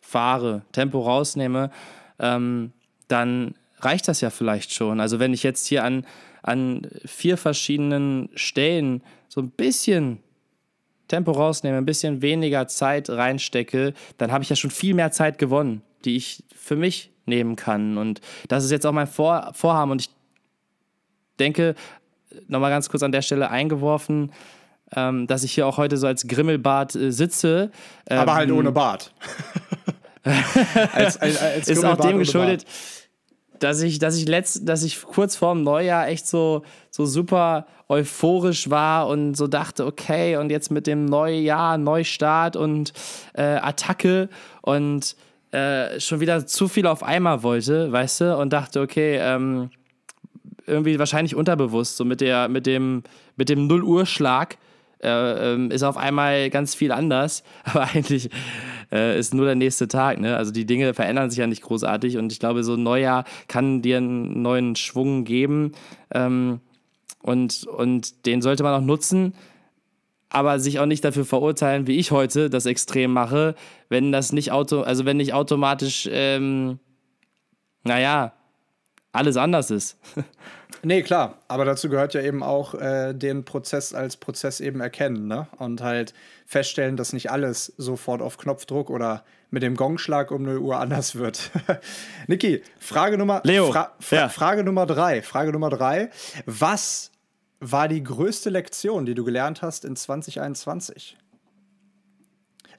fahre, Tempo rausnehme, ähm, dann reicht das ja vielleicht schon. Also wenn ich jetzt hier an, an vier verschiedenen Stellen so ein bisschen Tempo rausnehme, ein bisschen weniger Zeit reinstecke, dann habe ich ja schon viel mehr Zeit gewonnen, die ich für mich nehmen kann. Und das ist jetzt auch mein Vor Vorhaben. Und ich denke, nochmal ganz kurz an der Stelle eingeworfen, ähm, dass ich hier auch heute so als Grimmelbart äh, sitze. Ähm, Aber halt ohne Bart. <laughs> als, als, als ist auch dem geschuldet, dass ich, dass ich letzt, dass ich kurz vorm Neujahr echt so, so super euphorisch war und so dachte, okay, und jetzt mit dem Neujahr, Neustart und äh, Attacke und äh, schon wieder zu viel auf einmal wollte, weißt du, und dachte, okay, ähm, irgendwie wahrscheinlich unterbewusst, so mit der, mit dem, mit dem Null-Uhr-Schlag äh, ähm, ist auf einmal ganz viel anders, <laughs> aber eigentlich äh, ist nur der nächste Tag. Ne? Also die Dinge verändern sich ja nicht großartig und ich glaube, so ein Neujahr kann dir einen neuen Schwung geben. Ähm, und, und den sollte man auch nutzen, aber sich auch nicht dafür verurteilen, wie ich heute das extrem mache, wenn das nicht auto, also wenn nicht automatisch, ähm, naja, alles anders ist. <laughs> nee, klar, aber dazu gehört ja eben auch äh, den Prozess als Prozess eben erkennen, ne? Und halt feststellen, dass nicht alles sofort auf Knopfdruck oder mit dem Gongschlag um eine Uhr anders wird. <laughs> Niki, Frage Nummer Leo, Fra Fra ja. Frage Nummer drei. Frage Nummer drei. Was war die größte Lektion, die du gelernt hast in 2021?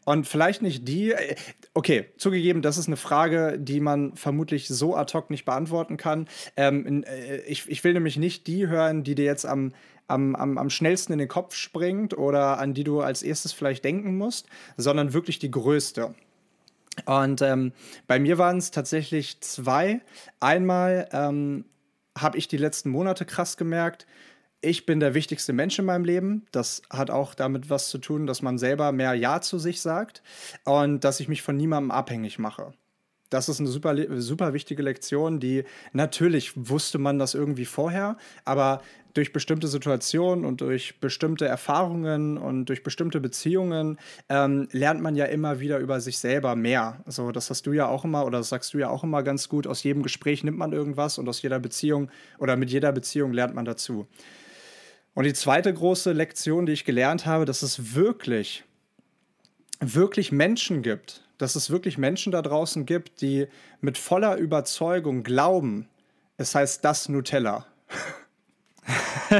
Und vielleicht nicht die, äh, okay, zugegeben, das ist eine Frage, die man vermutlich so ad hoc nicht beantworten kann. Ähm, äh, ich, ich will nämlich nicht die hören, die dir jetzt am, am, am, am schnellsten in den Kopf springt oder an die du als erstes vielleicht denken musst, sondern wirklich die größte. Und ähm, bei mir waren es tatsächlich zwei. Einmal ähm, habe ich die letzten Monate krass gemerkt, ich bin der wichtigste Mensch in meinem Leben. Das hat auch damit was zu tun, dass man selber mehr Ja zu sich sagt und dass ich mich von niemandem abhängig mache. Das ist eine super, super wichtige Lektion, die natürlich wusste man das irgendwie vorher, aber durch bestimmte Situationen und durch bestimmte Erfahrungen und durch bestimmte Beziehungen ähm, lernt man ja immer wieder über sich selber mehr. So, das hast du ja auch immer oder das sagst du ja auch immer ganz gut. Aus jedem Gespräch nimmt man irgendwas und aus jeder Beziehung oder mit jeder Beziehung lernt man dazu. Und die zweite große Lektion, die ich gelernt habe, dass es wirklich, wirklich Menschen gibt, dass es wirklich Menschen da draußen gibt, die mit voller Überzeugung glauben, es heißt das Nutella. <laughs>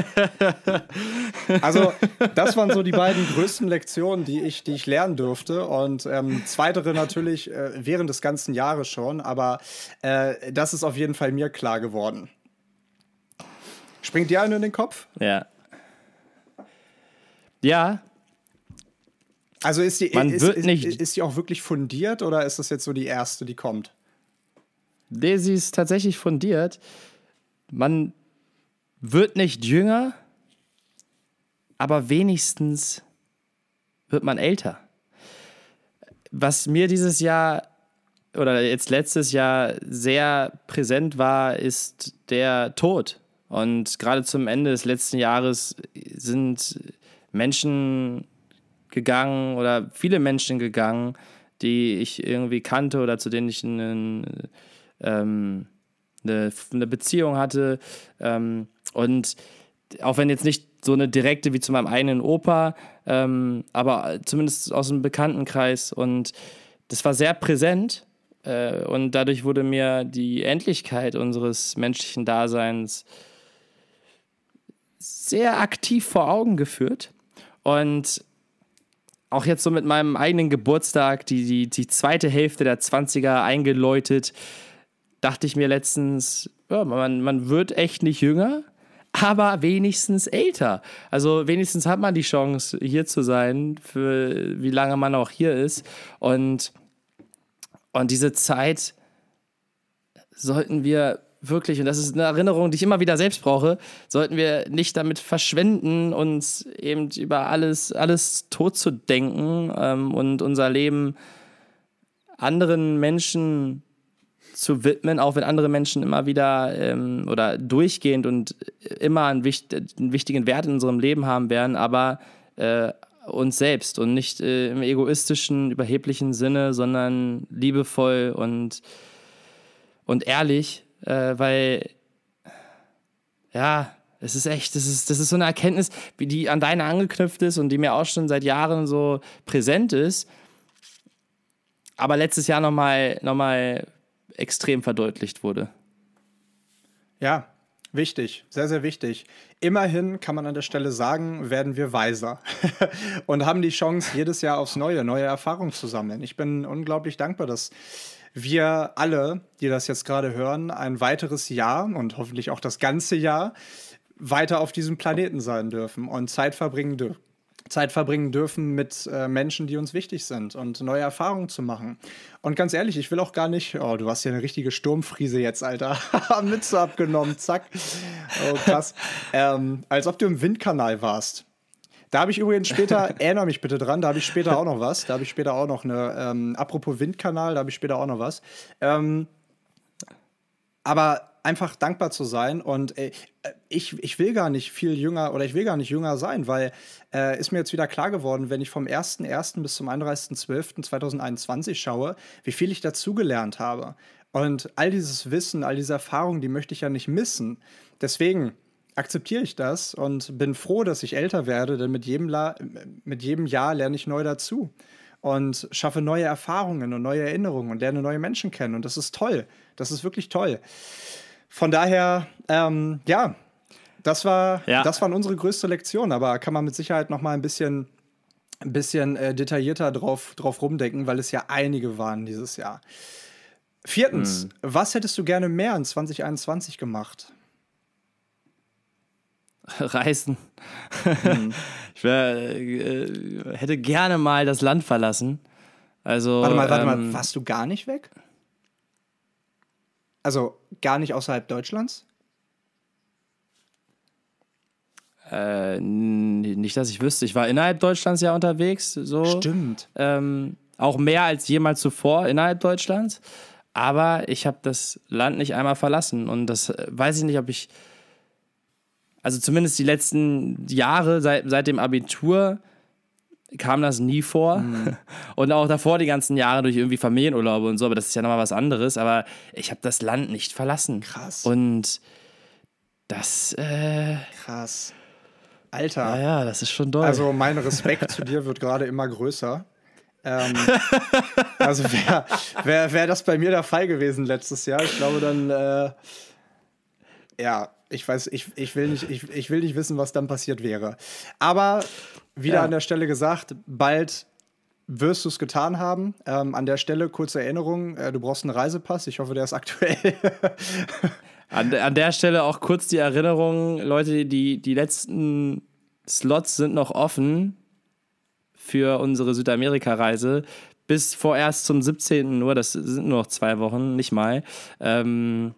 also, das waren so die beiden größten Lektionen, die ich, die ich lernen durfte. Und ähm, zweitere natürlich äh, während des ganzen Jahres schon, aber äh, das ist auf jeden Fall mir klar geworden. Springt dir eine in den Kopf? Ja. Ja. Also ist die, Man ist, wird ist, nicht ist die auch wirklich fundiert oder ist das jetzt so die erste, die kommt? Nee, sie ist tatsächlich fundiert. Man wird nicht jünger, aber wenigstens wird man älter. Was mir dieses Jahr oder jetzt letztes Jahr sehr präsent war, ist der Tod. Und gerade zum Ende des letzten Jahres sind Menschen gegangen oder viele Menschen gegangen, die ich irgendwie kannte oder zu denen ich einen, ähm, eine, eine Beziehung hatte. Ähm, und auch wenn jetzt nicht so eine direkte wie zu meinem eigenen Opa, ähm, aber zumindest aus dem Bekanntenkreis. Und das war sehr präsent. Äh, und dadurch wurde mir die Endlichkeit unseres menschlichen Daseins sehr aktiv vor Augen geführt. Und auch jetzt so mit meinem eigenen Geburtstag, die, die, die zweite Hälfte der 20er eingeläutet, dachte ich mir letztens, ja, man, man wird echt nicht jünger, aber wenigstens älter. Also wenigstens hat man die Chance, hier zu sein, für wie lange man auch hier ist. Und, und diese Zeit sollten wir wirklich, und das ist eine Erinnerung, die ich immer wieder selbst brauche, sollten wir nicht damit verschwenden, uns eben über alles, alles tot zu denken ähm, und unser Leben anderen Menschen zu widmen, auch wenn andere Menschen immer wieder ähm, oder durchgehend und immer einen, wicht einen, wichtigen Wert in unserem Leben haben werden, aber äh, uns selbst und nicht äh, im egoistischen, überheblichen Sinne, sondern liebevoll und, und ehrlich äh, weil ja, es ist echt, das ist, das ist so eine Erkenntnis, die an deine angeknüpft ist und die mir auch schon seit Jahren so präsent ist, aber letztes Jahr nochmal noch mal extrem verdeutlicht wurde. Ja, wichtig, sehr, sehr wichtig. Immerhin kann man an der Stelle sagen, werden wir weiser <laughs> und haben die Chance, jedes Jahr aufs Neue neue Erfahrungen zu sammeln. Ich bin unglaublich dankbar, dass wir alle, die das jetzt gerade hören, ein weiteres Jahr und hoffentlich auch das ganze Jahr weiter auf diesem Planeten sein dürfen und Zeit verbringen dürfen. Zeit verbringen dürfen mit äh, Menschen, die uns wichtig sind und neue Erfahrungen zu machen. Und ganz ehrlich, ich will auch gar nicht, oh, du hast ja eine richtige Sturmfriese jetzt, Alter. <laughs> Mütze abgenommen, zack. Oh, krass. ähm, als ob du im Windkanal warst. Da habe ich übrigens später, <laughs> erinnere mich bitte dran, da habe ich später auch noch was. Da habe ich später auch noch eine, ähm, apropos Windkanal, da habe ich später auch noch was. Ähm, aber einfach dankbar zu sein und äh, ich, ich will gar nicht viel jünger oder ich will gar nicht jünger sein, weil äh, ist mir jetzt wieder klar geworden, wenn ich vom 1.1. bis zum 31.12.2021 schaue, wie viel ich dazugelernt habe. Und all dieses Wissen, all diese Erfahrungen, die möchte ich ja nicht missen. Deswegen akzeptiere ich das und bin froh, dass ich älter werde, denn mit jedem, La mit jedem Jahr lerne ich neu dazu und schaffe neue Erfahrungen und neue Erinnerungen und lerne neue Menschen kennen. Und das ist toll. Das ist wirklich toll. Von daher, ähm, ja, das, war, ja. das waren unsere größte Lektion, aber kann man mit Sicherheit noch mal ein bisschen, ein bisschen äh, detaillierter drauf, drauf rumdenken, weil es ja einige waren dieses Jahr. Viertens, hm. was hättest du gerne mehr in 2021 gemacht? <laughs> reisen. Mhm. <laughs> ich wär, äh, hätte gerne mal das Land verlassen. Also, warte mal, warte ähm, mal, warst du gar nicht weg? Also gar nicht außerhalb Deutschlands? Äh, nicht, dass ich wüsste. Ich war innerhalb Deutschlands ja unterwegs. So. Stimmt. Ähm, auch mehr als jemals zuvor innerhalb Deutschlands. Aber ich habe das Land nicht einmal verlassen. Und das äh, weiß ich nicht, ob ich also zumindest die letzten Jahre seit, seit dem Abitur kam das nie vor. Mhm. <laughs> Und auch davor die ganzen Jahre durch irgendwie Familienurlaube und so, aber das ist ja nochmal was anderes. Aber ich habe das Land nicht verlassen. Krass. Und das. Äh, Krass. Alter. Ja, ja, das ist schon doll. Also mein Respekt zu dir wird gerade immer größer. Ähm, <laughs> also wäre wär, wär das bei mir der Fall gewesen letztes Jahr, ich glaube dann, äh, ja, ich weiß, ich, ich, will nicht, ich, ich will nicht wissen, was dann passiert wäre. Aber wieder ja. an der Stelle gesagt, bald wirst du es getan haben. Ähm, an der Stelle kurze Erinnerung, äh, du brauchst einen Reisepass. Ich hoffe, der ist aktuell. <laughs> an, an der Stelle auch kurz die Erinnerung, Leute, die, die letzten Slots sind noch offen für unsere Südamerika-Reise. Bis vorerst zum 17. nur, das sind nur noch zwei Wochen, nicht mal. Ähm,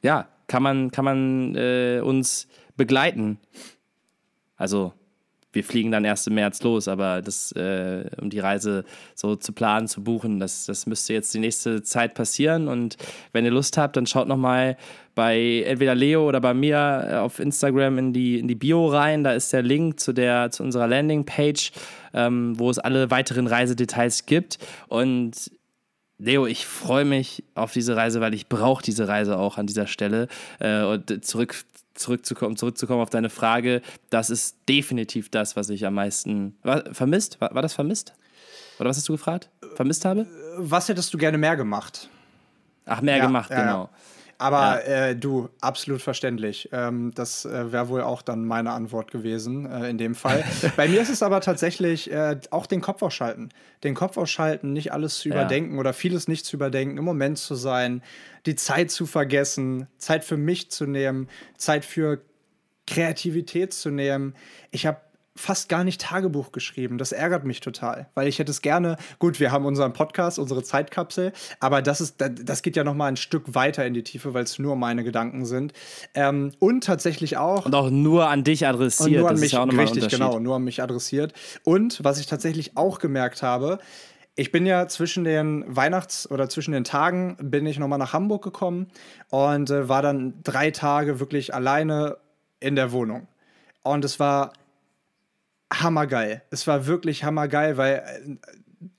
ja, kann man, kann man äh, uns begleiten. Also wir fliegen dann erst im März los, aber das, äh, um die Reise so zu planen, zu buchen, das, das müsste jetzt die nächste Zeit passieren. Und wenn ihr Lust habt, dann schaut nochmal bei entweder Leo oder bei mir äh, auf Instagram in die, in die Bio rein. Da ist der Link zu, der, zu unserer Landingpage, ähm, wo es alle weiteren Reisedetails gibt. Und Leo, ich freue mich auf diese Reise, weil ich brauche diese Reise auch an dieser Stelle. Äh, und zurück, zurückzukommen, zurückzukommen auf deine Frage, das ist definitiv das, was ich am meisten. War, vermisst? War, war das vermisst? Oder was hast du gefragt? Vermisst habe? Was hättest du gerne mehr gemacht? Ach, mehr Ja, gemacht, ja, genau. ja. Aber äh, du, absolut verständlich. Ähm, das äh, wäre wohl auch dann meine Antwort gewesen äh, in dem Fall. <laughs> Bei mir ist es aber tatsächlich äh, auch den Kopf ausschalten. Den Kopf ausschalten, nicht alles zu Ja. überdenken oder vieles nicht zu überdenken, im Moment zu sein, die Zeit zu vergessen, Zeit für mich zu nehmen, Zeit für Kreativität zu nehmen. Ich habe fast gar nicht Tagebuch geschrieben. Das ärgert mich total, weil ich hätte es gerne. Gut, wir haben unseren Podcast, unsere Zeitkapsel, aber das ist, das geht ja noch mal ein Stück weiter in die Tiefe, weil es nur meine Gedanken sind. Ähm, und tatsächlich auch Und auch nur an dich adressiert. und nur an das mich, ist ja auch nochmal richtig, genau, nur an mich adressiert. Und was ich tatsächlich auch gemerkt habe, ich bin ja zwischen den Weihnachts- oder zwischen den Tagen bin ich nochmal nach Hamburg gekommen und äh, war dann drei Tage wirklich alleine in der Wohnung. Und es war hammergeil. Es war wirklich hammergeil, weil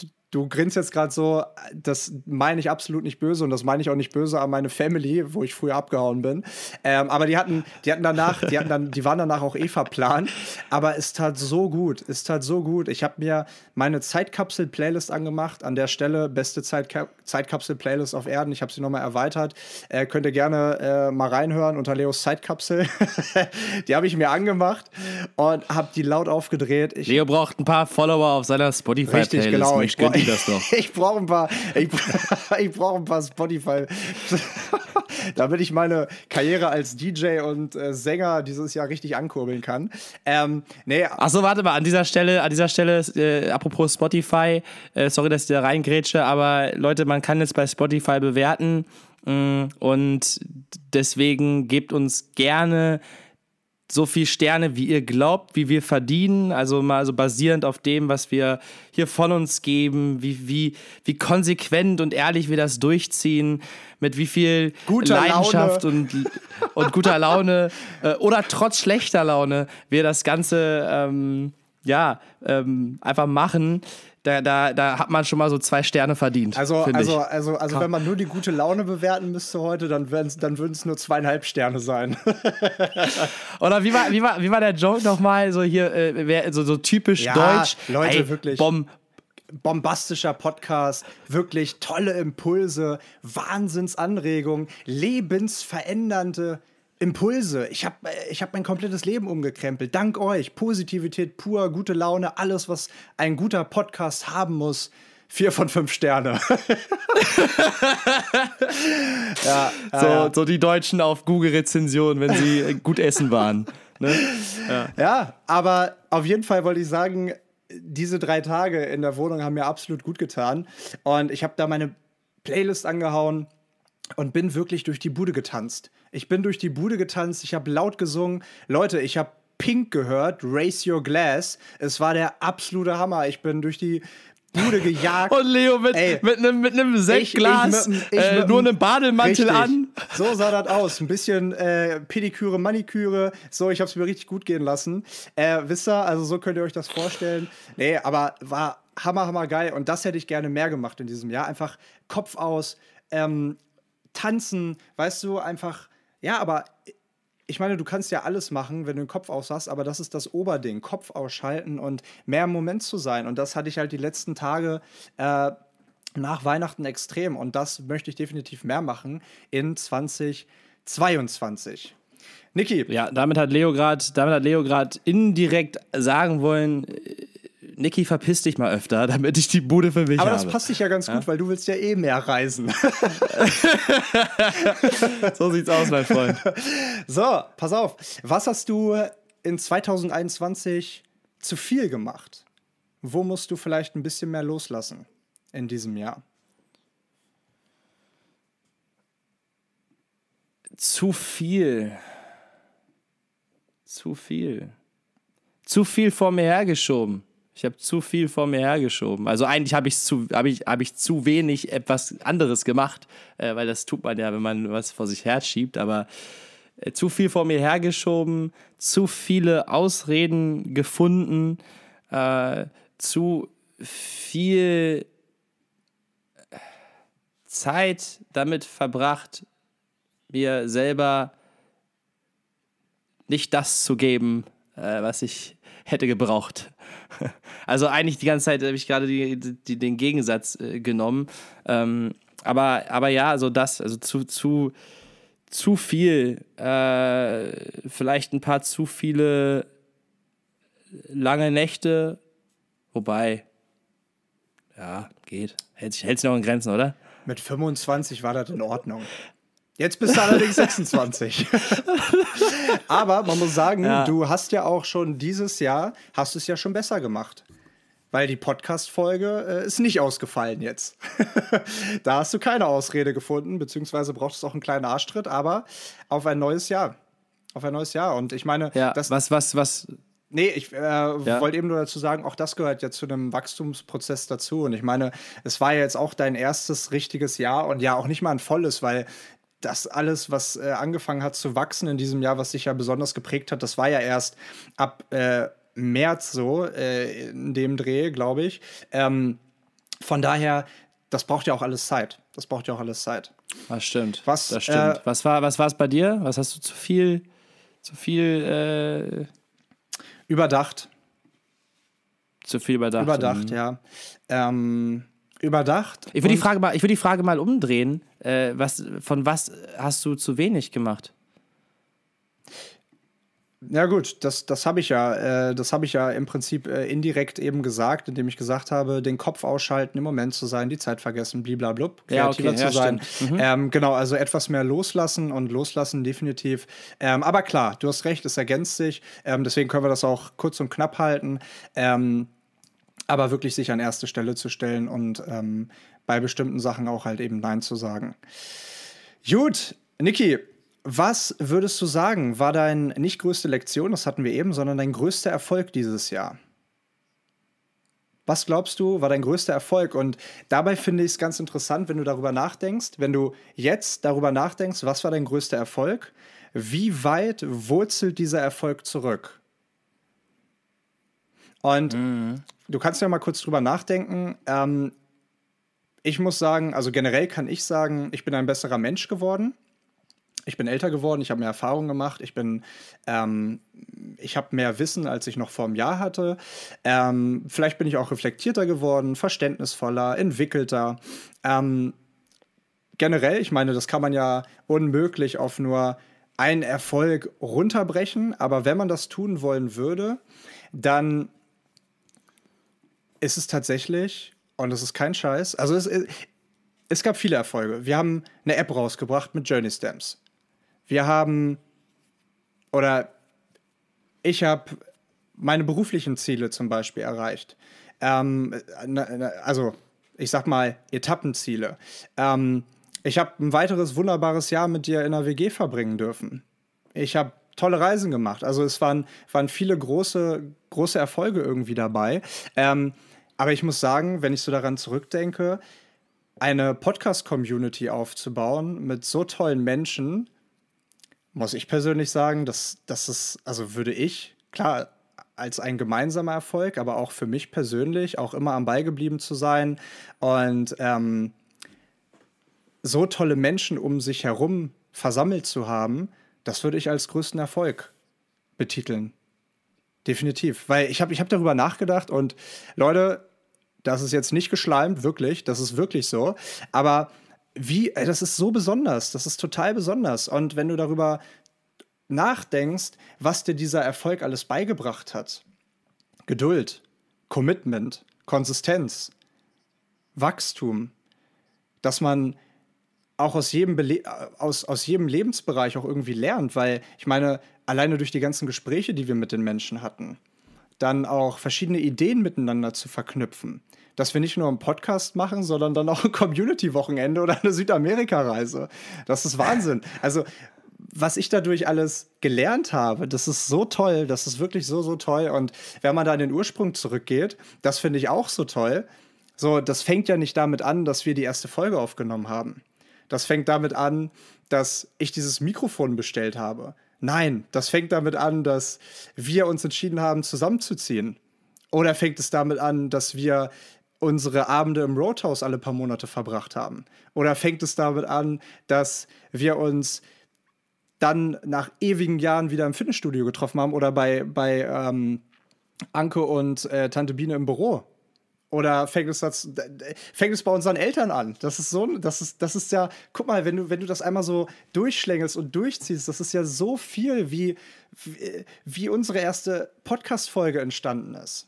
äh, du, grinst jetzt gerade so, das meine ich absolut nicht böse und das meine ich auch nicht böse an meine Family, wo ich früher abgehauen bin. Ähm, aber die hatten, die hatten danach, die hatten dann, die waren danach auch eh verplant. Aber es tat so gut, es tat so gut. Ich habe mir meine Zeitkapsel-Playlist angemacht. An der Stelle beste Zeitka Zeitkapsel-Playlist auf Erden. Ich habe sie nochmal erweitert. Äh, könnt ihr gerne äh, mal reinhören unter Leos Zeitkapsel. <laughs> die habe ich mir angemacht und habe die laut aufgedreht. Ich Leo braucht ein paar Follower auf seiner Spotify-Playlist. Richtig, genau. Mensch, Ich, ihm das doch. <laughs> ich brauche ein paar, ich, <laughs> ich brauche ein paar Spotify, <laughs> damit ich meine Karriere als DJ und äh, Sänger dieses Jahr richtig ankurbeln kann. Ähm, nee, Achso, warte mal, an dieser Stelle, an dieser Stelle, äh, apropos Spotify, äh, sorry, dass ich da reingrätsche, aber Leute, man kann jetzt bei Spotify bewerten mh, und deswegen gebt uns gerne so viel Sterne, wie ihr glaubt, wie wir verdienen, also mal so basierend auf dem, was wir hier von uns geben, wie, wie, wie konsequent und ehrlich wir das durchziehen, mit wie viel Guter Leidenschaft und, und guter Laune <laughs> äh, oder trotz schlechter Laune wir das Ganze ähm, ja ähm, einfach machen. Da, da, da hat man schon mal so zwei Sterne verdient. also, also, ich. also, also wenn man nur die gute Laune bewerten müsste heute, dann, dann würden es nur zweieinhalb Sterne sein. <laughs> Oder wie war, wie war, wie war der Joke nochmal? So hier, äh, so, so typisch Ja, deutsch. Leute, Ey, wirklich. Bom, bombastischer Podcast, wirklich tolle Impulse, Wahnsinnsanregungen, lebensverändernde Impulse. Ich habe ich hab mein komplettes Leben umgekrempelt. Dank euch. Positivität pur, gute Laune, alles, was ein guter Podcast haben muss. Vier von fünf Sterne. <laughs> ja, ja, so, ja. so die Deutschen auf Google-Rezensionen, wenn sie äh, gut essen waren. Ne? Ja, aber auf jeden Fall wollte ich sagen, diese drei Tage in der Wohnung haben mir absolut gut getan. Und ich habe da meine Playlist angehauen und bin wirklich durch die Bude getanzt. Ich bin durch die Bude getanzt, ich habe laut gesungen. Leute, ich habe Pink gehört, Raise Your Glass. Es war der absolute Hammer. Ich bin durch die Bude gejagt. <laughs> Und Leo mit, Ey. mit einem mit einem Sektglas, Ich- ich mit 'm- ich äh, nur einen Bademantel Richtig. an. So sah das aus. Ein bisschen äh, Pediküre, Maniküre. So, ich habe es mir richtig gut gehen lassen. Äh, wisst ihr, also so könnt ihr euch das vorstellen. Nee, aber war hammer, hammer geil. Und das hätte ich gerne mehr gemacht in diesem Jahr. Einfach Kopf aus, ähm, tanzen, weißt du, einfach, ja, aber ich meine, du kannst ja alles machen, wenn du den Kopf aus hast, aber das ist das Oberding. Kopf ausschalten und mehr im Moment zu sein. Und das hatte ich halt die letzten Tage äh, nach Weihnachten extrem. Und das möchte ich definitiv mehr machen in 2022. Niki, Ja, damit hat Leo gerade, indirekt sagen wollen, Niki, verpiss dich mal öfter, <laughs> damit ich die Bude für mich aber habe. das passt dich ja ganz gut, weil du willst ja eh mehr reisen. <laughs> so sieht's aus, mein Freund. so, pass auf. Was hast du in 2021 zu viel gemacht? Wo musst du vielleicht ein bisschen mehr loslassen in diesem Jahr? Zu viel. Zu viel. Zu viel vor mir hergeschoben. Ich habe zu viel vor mir hergeschoben. Also eigentlich habe ich zu, ich, habe ich zu wenig etwas anderes gemacht, äh, weil das tut man ja, wenn man was vor sich herschiebt. Aber äh, zu viel vor mir hergeschoben, zu viele Ausreden gefunden, äh, zu viel Zeit damit verbracht, mir selber nicht das zu geben, äh, was ich hätte gebraucht. Also eigentlich die ganze Zeit habe ich gerade die, die, den Gegensatz äh, genommen. Ähm, aber, aber ja, also das, also zu, zu, zu viel, äh, vielleicht ein paar zu viele lange Nächte, wobei, ja, geht. Hält sich, noch in Grenzen, oder? Mit 25 war das in Ordnung. Jetzt bist du allerdings 26. <laughs> Aber man muss sagen, ja. du hast ja auch schon dieses Jahr, hast es ja schon besser gemacht. Weil die Podcast-Folge äh, ist nicht ausgefallen jetzt. <laughs> da hast du keine Ausrede gefunden, beziehungsweise brauchst du auch einen kleinen Arschtritt, aber auf ein neues Jahr. Auf ein neues Jahr. Und ich meine, ja, das. Was, was, was, Nee, ich äh, ja. wollte eben nur dazu sagen, auch das gehört ja zu einem Wachstumsprozess dazu. Und ich meine, es war ja jetzt auch dein erstes richtiges Jahr und ja auch nicht mal ein volles, weil das alles, was äh, angefangen hat zu wachsen in diesem Jahr, was sich ja besonders geprägt hat, das war ja erst ab äh, März so, äh, in dem Dreh, glaube ich. Ähm, von daher, das braucht ja auch alles Zeit. Das braucht ja auch alles Zeit. Das stimmt. Was, das stimmt. Äh, was war was es bei dir? Was hast du zu viel, zu viel äh, überdacht? Zu viel überdacht. Überdacht, mhm. ja. Ähm, überdacht. Ich würde die Frage mal, ich würde die Frage mal umdrehen. Äh, was, von was hast du zu wenig gemacht? Ja gut, das, das habe ich ja, äh, das habe ich ja im Prinzip äh, indirekt eben gesagt, indem ich gesagt habe, den Kopf ausschalten, im Moment zu sein, die Zeit vergessen, bliblablub, kreativer ja, okay, zu ja, sein. Mhm. Ähm, genau, also etwas mehr loslassen und loslassen definitiv. Ähm, aber klar, du hast recht, es ergänzt sich. Ähm, deswegen können wir das auch kurz und knapp halten. Ähm, aber wirklich sich an erste Stelle zu stellen und ähm, bei bestimmten Sachen auch halt eben Nein zu sagen. Gut, Niki, was würdest du sagen, war dein nicht größte Lektion, das hatten wir eben, sondern dein größter Erfolg dieses Jahr? Was glaubst du, war dein größter Erfolg? Und dabei finde ich es ganz interessant, wenn du darüber nachdenkst, wenn du jetzt darüber nachdenkst, was war dein größter Erfolg? Wie weit wurzelt dieser Erfolg zurück? Und mhm. du kannst ja mal kurz drüber nachdenken. Ähm, ich muss sagen, also generell kann ich sagen, ich bin ein besserer Mensch geworden ich bin älter geworden, ich habe mehr Erfahrung gemacht, ich bin, ähm, ich habe mehr Wissen, als ich noch vor einem Jahr hatte. Ähm, vielleicht bin ich auch reflektierter geworden, verständnisvoller, entwickelter. Ähm, generell, ich meine, das kann man ja unmöglich auf nur einen Erfolg runterbrechen, aber wenn man das tun wollen würde, dann ist es tatsächlich, und das ist kein Scheiß, also es, es gab viele Erfolge. Wir haben eine App rausgebracht mit Journey Stamps. Wir haben oder ich habe meine beruflichen Ziele zum Beispiel erreicht. Ähm, also, ich sag mal, Etappenziele. Ähm, ich habe ein weiteres wunderbares Jahr mit dir in der WG verbringen dürfen. Ich habe tolle Reisen gemacht. Also es waren, waren viele große, große Erfolge irgendwie dabei. Ähm, aber ich muss sagen, wenn ich so daran zurückdenke, eine Podcast-Community aufzubauen mit so tollen Menschen, muss ich persönlich sagen, dass das ist, also würde ich, klar, als ein gemeinsamer Erfolg, aber auch für mich persönlich, auch immer am Ball geblieben zu sein und ähm, so tolle Menschen um sich herum versammelt zu haben, das würde ich als größten Erfolg betiteln. Definitiv. Weil ich habe ich hab darüber nachgedacht und Leute, das ist jetzt nicht geschleimt, wirklich, das ist wirklich so. Aber wie, das ist so besonders, das ist total besonders. Und wenn du darüber nachdenkst, was dir dieser Erfolg alles beigebracht hat, Geduld, Commitment, Konsistenz, Wachstum, dass man auch aus jedem, Bele aus, aus jedem Lebensbereich auch irgendwie lernt, weil ich meine, alleine durch die ganzen Gespräche, die wir mit den Menschen hatten, dann auch verschiedene Ideen miteinander zu verknüpfen dass wir nicht nur einen Podcast machen, sondern dann auch ein <laughs> Community-Wochenende oder eine Südamerika-Reise. Das ist Wahnsinn. Also, was ich dadurch alles gelernt habe, das ist so toll, das ist wirklich so, so toll. Und wenn man da in den Ursprung zurückgeht, das finde ich auch so toll. So, das fängt ja nicht damit an, dass wir die erste Folge aufgenommen haben. Das fängt damit an, dass ich dieses Mikrofon bestellt habe. Nein, das fängt damit an, dass wir uns entschieden haben, zusammenzuziehen. Oder fängt es damit an, dass wir unsere Abende im Roadhouse alle paar Monate verbracht haben? Oder fängt es damit an, dass wir uns dann nach ewigen Jahren wieder im Fitnessstudio getroffen haben oder bei, bei ähm, Anke und äh, Tante Biene im Büro? Oder fängt es, bei unseren Eltern an? Das ist so, das ist, das ist ja, guck mal, wenn du, wenn du das einmal so durchschlängelst und durchziehst, das ist ja so viel, wie, wie, wie unsere erste Podcast-Folge entstanden ist.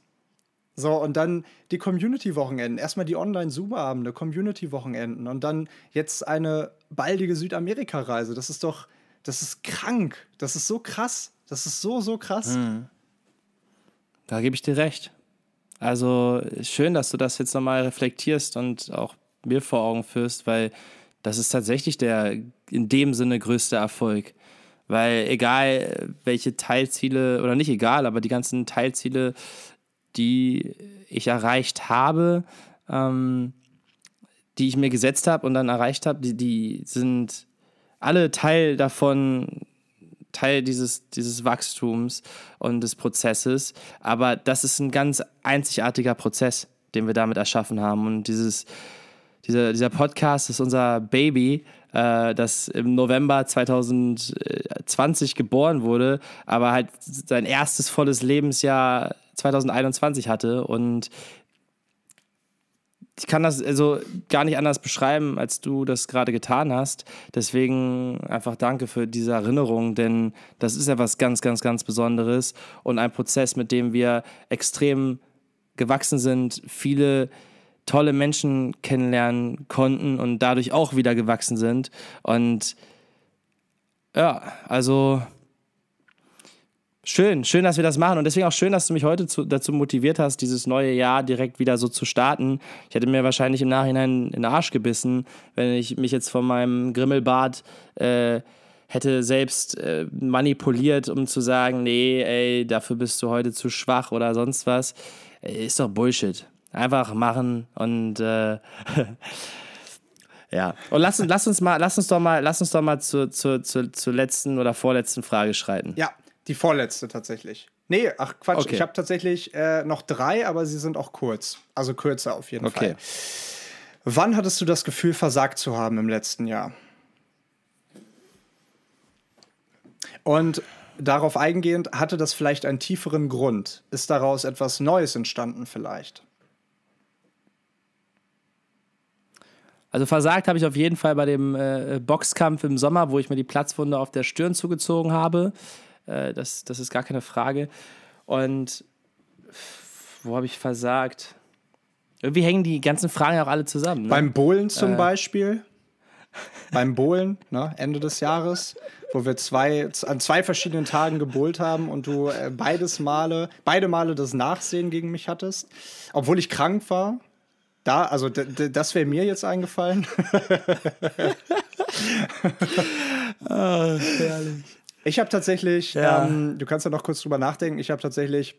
So, und dann die Community-Wochenenden. Erstmal die Online-Zoom-Abende, Community-Wochenenden und dann jetzt eine baldige Südamerika-Reise. Das ist doch, das ist krank. Das ist so krass. Das ist so, so krass. Mhm. Da gebe ich dir recht. Also schön, dass du das jetzt nochmal reflektierst und auch mir vor Augen führst, weil das ist tatsächlich der in dem Sinne größte Erfolg. Weil egal welche Teilziele, oder nicht egal, aber die ganzen Teilziele, die ich erreicht habe, ähm, die ich mir gesetzt habe und dann erreicht habe, die, die sind alle Teil davon, Teil dieses, dieses Wachstums und des Prozesses. Aber das ist ein ganz einzigartiger Prozess, den wir damit erschaffen haben. Und dieses, dieser, dieser Podcast ist unser Baby, äh, das im November 2020 geboren wurde, aber halt sein erstes volles Lebensjahr 2021 hatte. Und ich kann das also gar nicht anders beschreiben, als du das gerade getan hast. Deswegen einfach danke für diese Erinnerung, denn das ist ja was ganz, ganz, ganz Besonderes und ein Prozess, mit dem wir extrem gewachsen sind, viele tolle Menschen kennenlernen konnten und dadurch auch wieder gewachsen sind. Und ja, also Schön, schön, dass wir das machen und deswegen auch schön, dass du mich heute zu, dazu motiviert hast, dieses neue Jahr direkt wieder so zu starten. Ich hätte mir wahrscheinlich im Nachhinein in den Arsch gebissen, wenn ich mich jetzt von meinem Grimmelbart äh, hätte selbst äh, manipuliert, um zu sagen, nee, ey, dafür bist du heute zu schwach oder sonst was. Ist doch Bullshit. Einfach machen und äh, <laughs> Ja. Und lass, lass uns mal, lass uns doch mal, lass uns doch mal zur, zur, zur, zur letzten oder vorletzten Frage schreiten. Ja, die vorletzte tatsächlich. Nee, ach Quatsch, okay. ich habe tatsächlich äh, noch drei, aber sie sind auch kurz. Also kürzer auf jeden okay. Fall. Wann hattest du das Gefühl, versagt zu haben im letzten Jahr? Und darauf eingehend, hatte das vielleicht einen tieferen Grund? Ist daraus etwas Neues entstanden vielleicht? Also versagt habe ich auf jeden Fall bei dem äh, Boxkampf im Sommer, wo ich mir die Platzwunde auf der Stirn zugezogen habe. Äh, das, das ist gar keine Frage. Und wo habe ich versagt? Irgendwie hängen die ganzen Fragen auch alle zusammen. Ne? Beim Bohlen zum äh. Beispiel. Beim Bohlen, ne, Ende des Jahres, wo wir zwei, an zwei verschiedenen Tagen gebohlt haben und du äh, beides Male, beide Male das Nachsehen gegen mich hattest, obwohl ich krank war. Da, also das wäre mir jetzt eingefallen. oh, <laughs> herrlich. Ich habe tatsächlich, ja. ähm, du kannst ja noch kurz drüber nachdenken, ich habe tatsächlich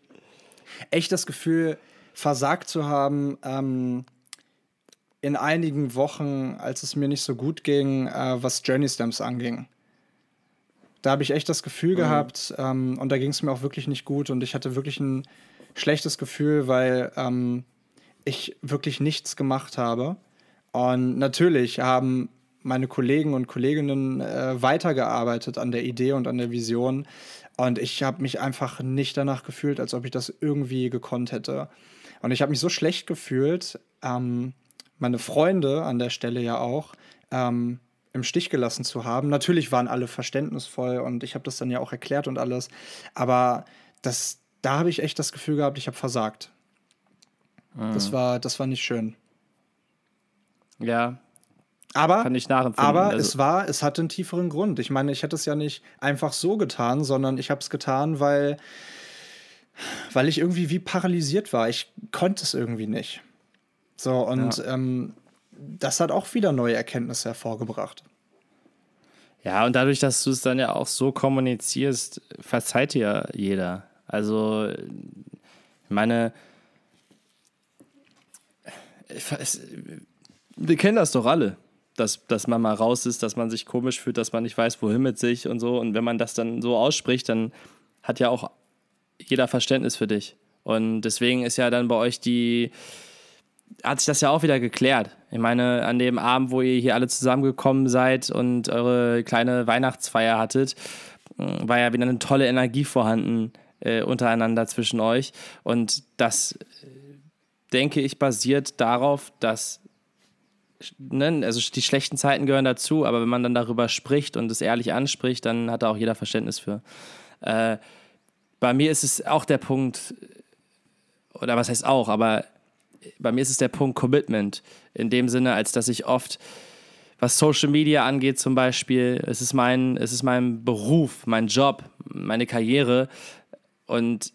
echt das Gefühl, versagt zu haben ähm, in einigen Wochen, als es mir nicht so gut ging, äh, was Journey Stamps anging. Da habe ich echt das Gefühl mhm. gehabt ähm, und da ging es mir auch wirklich nicht gut und ich hatte wirklich ein schlechtes Gefühl, weil ähm, ich wirklich nichts gemacht habe. Und natürlich haben meine Kollegen und Kolleginnen äh, weitergearbeitet an der Idee und an der Vision. Und ich habe mich einfach nicht danach gefühlt, als ob ich das irgendwie gekonnt hätte. Und ich habe mich so schlecht gefühlt, ähm, meine Freunde an der Stelle ja auch, ähm, im Stich gelassen zu haben. Natürlich waren alle verständnisvoll und ich habe das dann ja auch erklärt und alles. Aber das, da habe ich echt das Gefühl gehabt, ich habe versagt. Mhm. Das, war, das war nicht schön. Ja, aber, Kann ich nachempfinden. aber also. es war, es hatte einen tieferen Grund. Ich meine, ich hätte es ja nicht einfach so getan, sondern ich habe es getan, weil, weil ich irgendwie wie paralysiert war. Ich konnte es irgendwie nicht. So, und ja. ähm, das hat auch wieder neue Erkenntnisse hervorgebracht. Ja, und dadurch, dass du es dann ja auch so kommunizierst, verzeiht dir jeder. Also, ich meine, es, wir kennen das doch alle dass, dass man mal raus ist, dass man sich komisch fühlt, dass man nicht weiß, wohin mit sich und so. Und wenn man das dann so ausspricht, dann hat ja auch jeder Verständnis für dich. Und deswegen ist ja dann bei euch die, hat sich das ja auch wieder geklärt. Ich meine, an dem Abend, wo ihr hier alle zusammengekommen seid und eure kleine Weihnachtsfeier hattet, äh, war ja wieder eine tolle Energie vorhanden äh, untereinander zwischen euch. Und das, äh, denke ich, basiert darauf, dass Ne, also die schlechten Zeiten gehören dazu, aber wenn man dann darüber spricht und es ehrlich anspricht, dann hat da auch jeder Verständnis für. Äh, bei mir ist es auch der Punkt, oder was heißt auch, aber bei mir ist es der Punkt Commitment. In dem Sinne, als dass ich oft, was Social Media angeht zum Beispiel, es ist mein, es ist mein Beruf, mein Job, meine Karriere. Und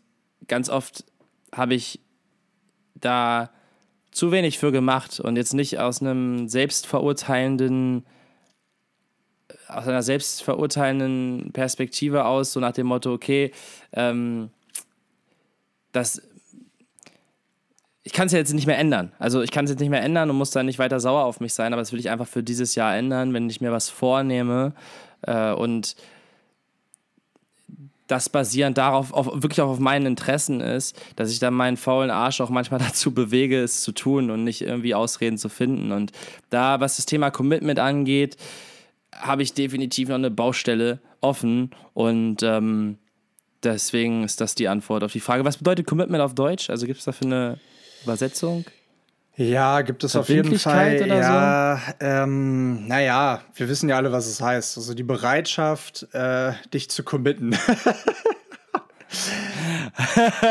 ganz oft habe ich da zu wenig für gemacht und jetzt nicht aus einem selbstverurteilenden, aus einer selbstverurteilenden Perspektive aus, so nach dem Motto, okay, ähm, das ich kann es ja jetzt nicht mehr ändern. Also ich kann es jetzt nicht mehr ändern und muss dann nicht weiter sauer auf mich sein, aber das will ich einfach für dieses Jahr ändern, wenn ich mir was vornehme äh, und das basierend darauf, auf, wirklich auch auf meinen Interessen ist, dass ich dann meinen faulen Arsch auch manchmal <laughs> dazu bewege, es zu tun und nicht irgendwie Ausreden zu finden. Und da, was das Thema Commitment angeht, habe ich definitiv noch eine Baustelle offen und ähm, deswegen ist das die Antwort auf die Frage. Was bedeutet Commitment auf Deutsch? Also gibt es dafür eine Übersetzung? Ja, gibt es auf jeden Fall. ja, so? ähm, naja, wir wissen ja alle, was es heißt. Also die Bereitschaft, äh, dich zu committen. <laughs>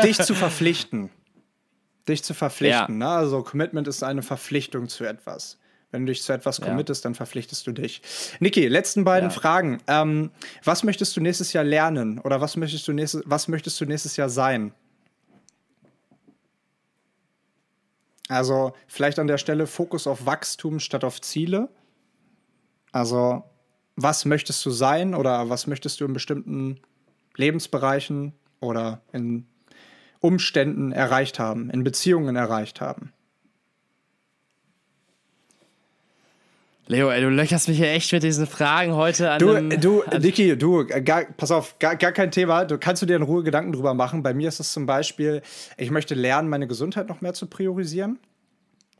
dich zu verpflichten. Dich zu verpflichten. Ja. Ne? Also Commitment ist eine Verpflichtung zu etwas. Wenn du dich zu etwas committest, ja. dann verpflichtest du dich. Niki, letzten beiden ja. Fragen. Ähm, was möchtest du nächstes Jahr lernen? Oder was möchtest du nächstes, was möchtest du nächstes Jahr sein? Also vielleicht an der Stelle Fokus auf Wachstum statt auf Ziele. Also was möchtest du sein oder was möchtest du in bestimmten Lebensbereichen oder in Umständen erreicht haben, in Beziehungen erreicht haben? Leo, ey, du löcherst mich hier echt mit diesen Fragen heute an. Du, einem, du, Niki, du, gar, pass auf, gar, gar kein Thema. Du kannst du dir in Ruhe Gedanken drüber machen. Bei mir ist es zum Beispiel, ich möchte lernen, meine Gesundheit noch mehr zu priorisieren.